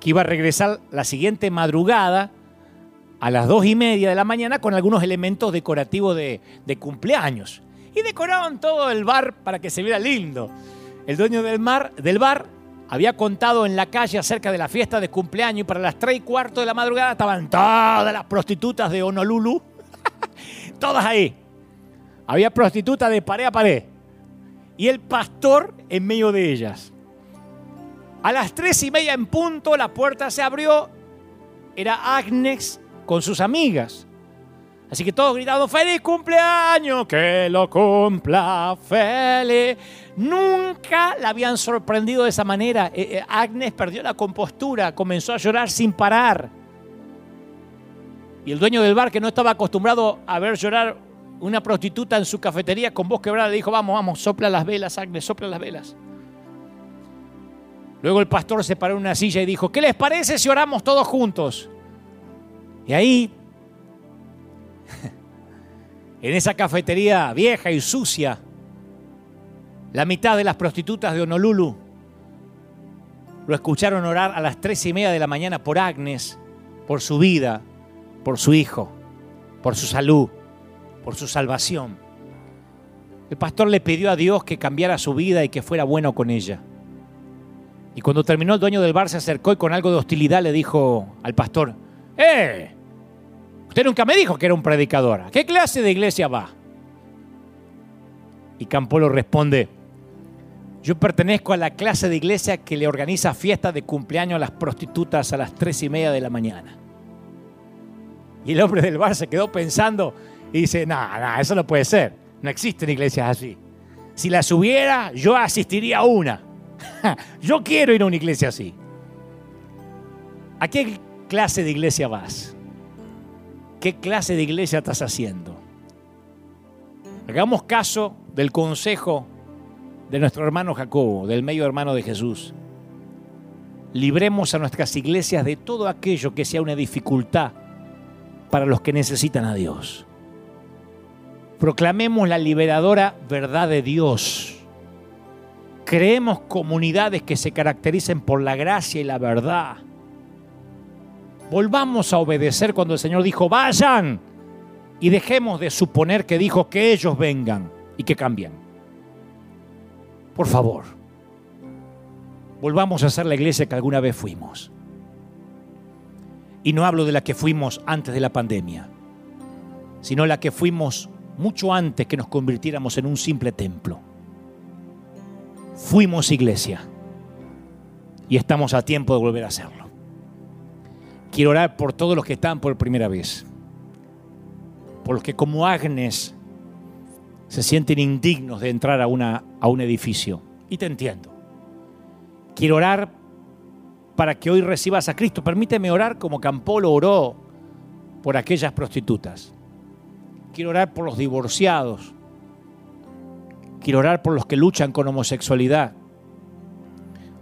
que iba a regresar la siguiente madrugada a las dos y media de la mañana con algunos elementos decorativos de, de cumpleaños. Y decoraban todo el bar para que se viera lindo. El dueño del, mar, del bar había contado en la calle acerca de la fiesta de cumpleaños y para las 3 y cuarto de la madrugada estaban todas las prostitutas de Honolulu, todas ahí. Había prostitutas de pared a pared y el pastor en medio de ellas. A las tres y media en punto la puerta se abrió, era Agnes con sus amigas. Así que todos gritando, feliz cumpleaños, que lo cumpla feliz. Nunca la habían sorprendido de esa manera. Eh, eh, Agnes perdió la compostura, comenzó a llorar sin parar. Y el dueño del bar, que no estaba acostumbrado a ver llorar una prostituta en su cafetería con voz quebrada, le dijo, vamos, vamos, sopla las velas, Agnes, sopla las velas. Luego el pastor se paró en una silla y dijo, ¿qué les parece si oramos todos juntos? Y ahí en esa cafetería vieja y sucia, La mitad de las prostitutas de Honolulu lo escucharon orar a las tres y media de la mañana por Agnes, por su vida, por su hijo, por su salud, por su salvación. El pastor le pidió a Dios que cambiara su vida y que fuera bueno con ella. Y cuando terminó el dueño del bar se acercó y con algo de hostilidad le dijo al pastor, ¡Eh! Usted nunca me dijo que era un predicador. ¿A qué clase de iglesia va? Y Campolo responde, yo pertenezco a la clase de iglesia que le organiza fiestas de cumpleaños a las prostitutas a las tres y media de la mañana. Y el hombre del bar se quedó pensando y dice, no, no, eso no puede ser. No existen iglesias así. Si las hubiera, yo asistiría a una. yo quiero ir a una iglesia así. ¿A qué clase de iglesia vas? ¿Qué clase de iglesia estás haciendo? Hagamos caso del consejo de nuestro hermano Jacobo, del medio hermano de Jesús. Libremos a nuestras iglesias de todo aquello que sea una dificultad para los que necesitan a Dios. Proclamemos la liberadora verdad de Dios. Creemos comunidades que se caractericen por la gracia y la verdad. Volvamos a obedecer cuando el Señor dijo, vayan. Y dejemos de suponer que dijo que ellos vengan y que cambien. Por favor, volvamos a ser la iglesia que alguna vez fuimos. Y no hablo de la que fuimos antes de la pandemia, sino la que fuimos mucho antes que nos convirtiéramos en un simple templo. Fuimos iglesia y estamos a tiempo de volver a hacerlo. Quiero orar por todos los que están por primera vez, por los que como Agnes se sienten indignos de entrar a, una, a un edificio. Y te entiendo. Quiero orar para que hoy recibas a Cristo. Permíteme orar como Campolo oró por aquellas prostitutas. Quiero orar por los divorciados. Quiero orar por los que luchan con homosexualidad.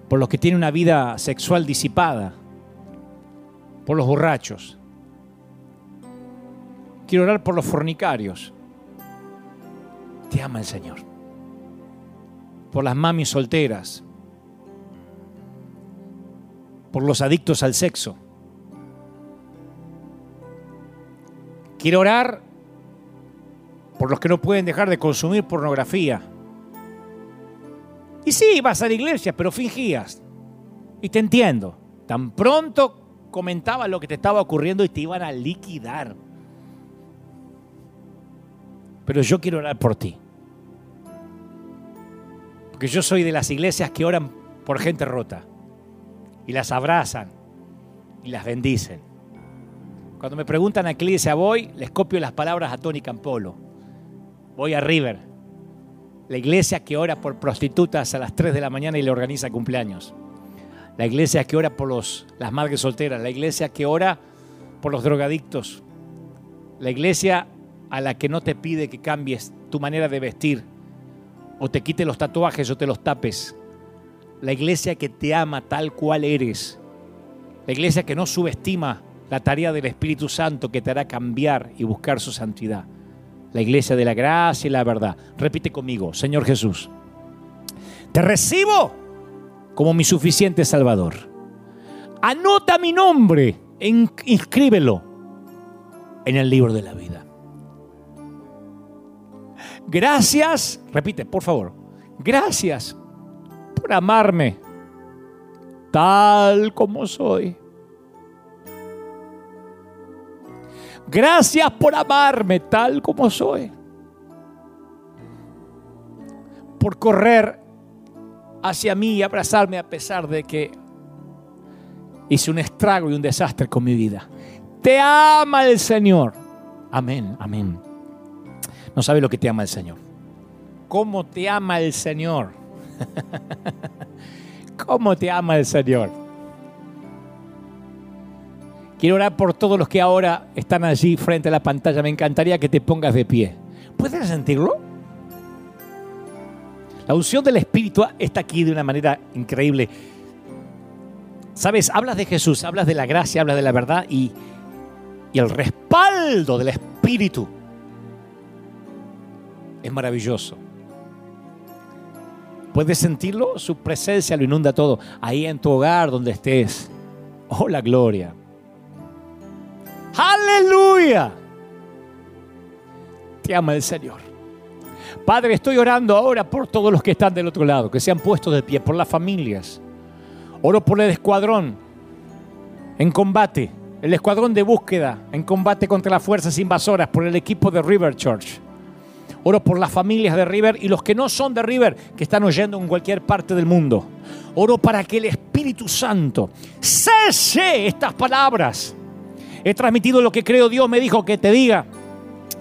Por los que tienen una vida sexual disipada. Por los borrachos. Quiero orar por los fornicarios. Te ama el Señor. Por las mamis solteras. Por los adictos al sexo. Quiero orar por los que no pueden dejar de consumir pornografía. Y sí, vas a la iglesia, pero fingías. Y te entiendo. Tan pronto comentaba lo que te estaba ocurriendo y te iban a liquidar pero yo quiero orar por ti. Porque yo soy de las iglesias que oran por gente rota y las abrazan y las bendicen. Cuando me preguntan a qué iglesia voy, les copio las palabras a Tony Campolo. Voy a River, la iglesia que ora por prostitutas a las 3 de la mañana y le organiza cumpleaños. La iglesia que ora por los, las madres solteras, la iglesia que ora por los drogadictos, la iglesia a la que no te pide que cambies tu manera de vestir o te quite los tatuajes o te los tapes. La iglesia que te ama tal cual eres. La iglesia que no subestima la tarea del Espíritu Santo que te hará cambiar y buscar su santidad. La iglesia de la gracia y la verdad. Repite conmigo, Señor Jesús, te recibo como mi suficiente Salvador. Anota mi nombre, inscríbelo en el libro de la vida. Gracias, repite, por favor. Gracias por amarme tal como soy. Gracias por amarme tal como soy. Por correr hacia mí y abrazarme a pesar de que hice un estrago y un desastre con mi vida. Te ama el Señor. Amén, amén. No sabe lo que te ama el Señor. ¿Cómo te ama el Señor? ¿Cómo te ama el Señor? Quiero orar por todos los que ahora están allí frente a la pantalla. Me encantaría que te pongas de pie. ¿Puedes sentirlo? La unción del Espíritu está aquí de una manera increíble. Sabes, hablas de Jesús, hablas de la gracia, hablas de la verdad y, y el respaldo del Espíritu es maravilloso. ¿Puedes sentirlo? Su presencia lo inunda todo. Ahí en tu hogar, donde estés. Oh, la gloria. Aleluya. Te ama el Señor. Padre, estoy orando ahora por todos los que están del otro lado, que se han puesto de pie, por las familias. Oro por el escuadrón en combate, el escuadrón de búsqueda en combate contra las fuerzas invasoras, por el equipo de River Church. Oro por las familias de River y los que no son de River, que están oyendo en cualquier parte del mundo. Oro para que el Espíritu Santo cese estas palabras. He transmitido lo que creo Dios me dijo que te diga.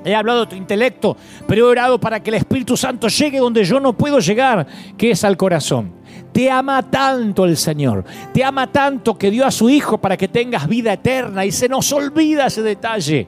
He hablado de tu intelecto, pero he orado para que el Espíritu Santo llegue donde yo no puedo llegar, que es al corazón. Te ama tanto el Señor, te ama tanto que dio a su Hijo para que tengas vida eterna y se nos olvida ese detalle.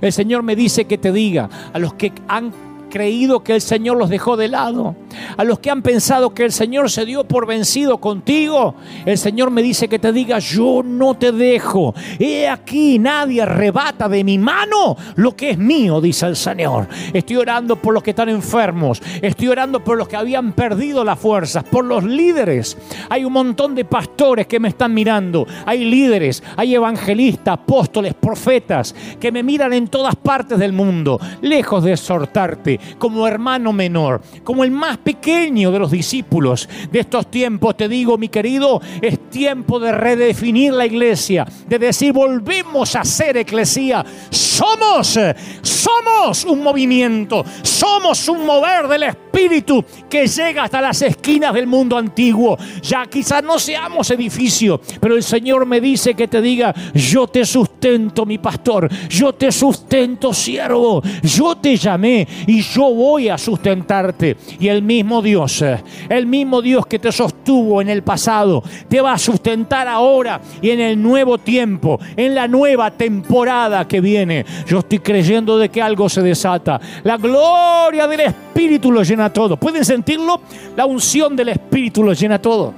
El Señor me dice que te diga a los que han creído que el Señor los dejó de lado, a los que han pensado que el Señor se dio por vencido contigo, el Señor me dice que te diga, yo no te dejo. He aquí, nadie arrebata de mi mano lo que es mío, dice el Señor. Estoy orando por los que están enfermos, estoy orando por los que habían perdido las fuerzas, por los líderes. Hay un montón de pastores que me están mirando, hay líderes, hay evangelistas, apóstoles, profetas, que me miran en todas partes del mundo, lejos de exhortarte como hermano menor, como el más pequeño de los discípulos de estos tiempos. Te digo, mi querido, es tiempo de redefinir la iglesia, de decir, volvemos a ser iglesia. Somos, somos un movimiento, somos un mover del Espíritu que llega hasta las esquinas del mundo antiguo. Ya quizás no seamos edificio, pero el Señor me dice que te diga, yo te sustento, mi pastor, yo te sustento, siervo, yo te llamé y yo voy a sustentarte. Y el mismo Dios, el mismo Dios que te sostuvo en el pasado, te va a sustentar ahora y en el nuevo tiempo, en la nueva temporada que viene. Yo estoy creyendo de que algo se desata. La gloria del Espíritu lo llena todo. ¿Pueden sentirlo? La unción del Espíritu lo llena todo.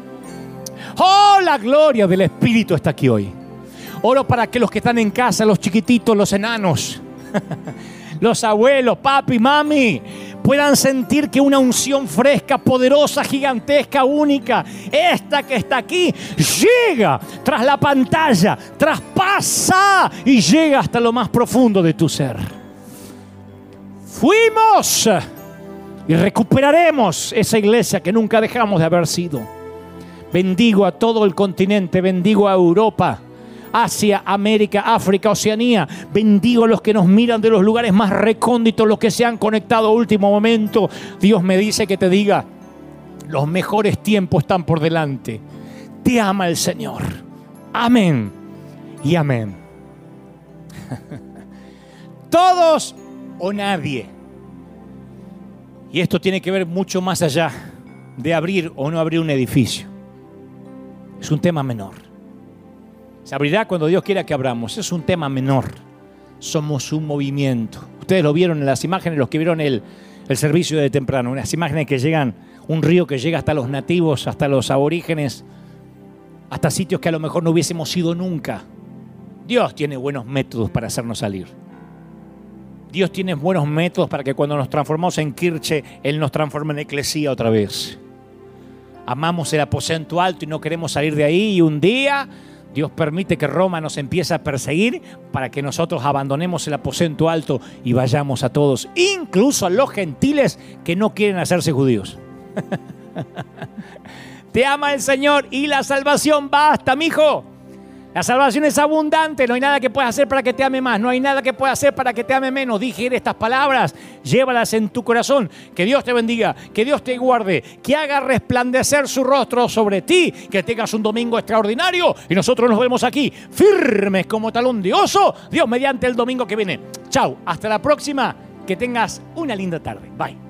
Oh, la gloria del Espíritu está aquí hoy. Oro para que los que están en casa, los chiquititos, los enanos, los abuelos, papi, mami, puedan sentir que una unción fresca, poderosa, gigantesca, única, esta que está aquí, llega tras la pantalla, traspasa y llega hasta lo más profundo de tu ser. Fuimos y recuperaremos esa iglesia que nunca dejamos de haber sido. Bendigo a todo el continente, bendigo a Europa Asia, América, África, Oceanía. Bendigo a los que nos miran de los lugares más recónditos, los que se han conectado a último momento. Dios me dice que te diga, los mejores tiempos están por delante. Te ama el Señor. Amén y amén. Todos o nadie. Y esto tiene que ver mucho más allá de abrir o no abrir un edificio. Es un tema menor. Se abrirá cuando Dios quiera que abramos. Es un tema menor. Somos un movimiento. Ustedes lo vieron en las imágenes, los que vieron el, el servicio de temprano, unas imágenes que llegan, un río que llega hasta los nativos, hasta los aborígenes, hasta sitios que a lo mejor no hubiésemos ido nunca. Dios tiene buenos métodos para hacernos salir. Dios tiene buenos métodos para que cuando nos transformamos en Kirche, Él nos transforme en eclesía otra vez. Amamos el aposento alto y no queremos salir de ahí y un día Dios permite que Roma nos empiece a perseguir para que nosotros abandonemos el aposento alto y vayamos a todos, incluso a los gentiles que no quieren hacerse judíos. Te ama el Señor y la salvación basta, mijo. La salvación es abundante, no hay nada que puedas hacer para que te ame más, no hay nada que puedas hacer para que te ame menos. Dije estas palabras, llévalas en tu corazón. Que Dios te bendiga, que Dios te guarde, que haga resplandecer su rostro sobre ti, que tengas un domingo extraordinario y nosotros nos vemos aquí firmes como talón de oso. Dios mediante el domingo que viene. Chao, hasta la próxima, que tengas una linda tarde. Bye.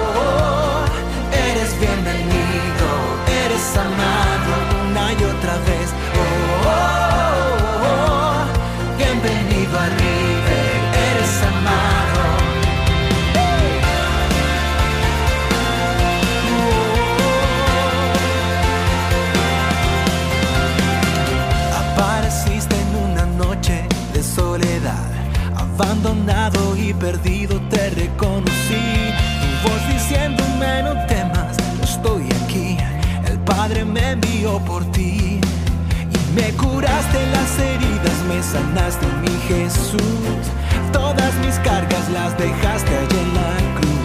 me sanaste, mi Jesús. Todas mis cargas las dejaste allí en la cruz.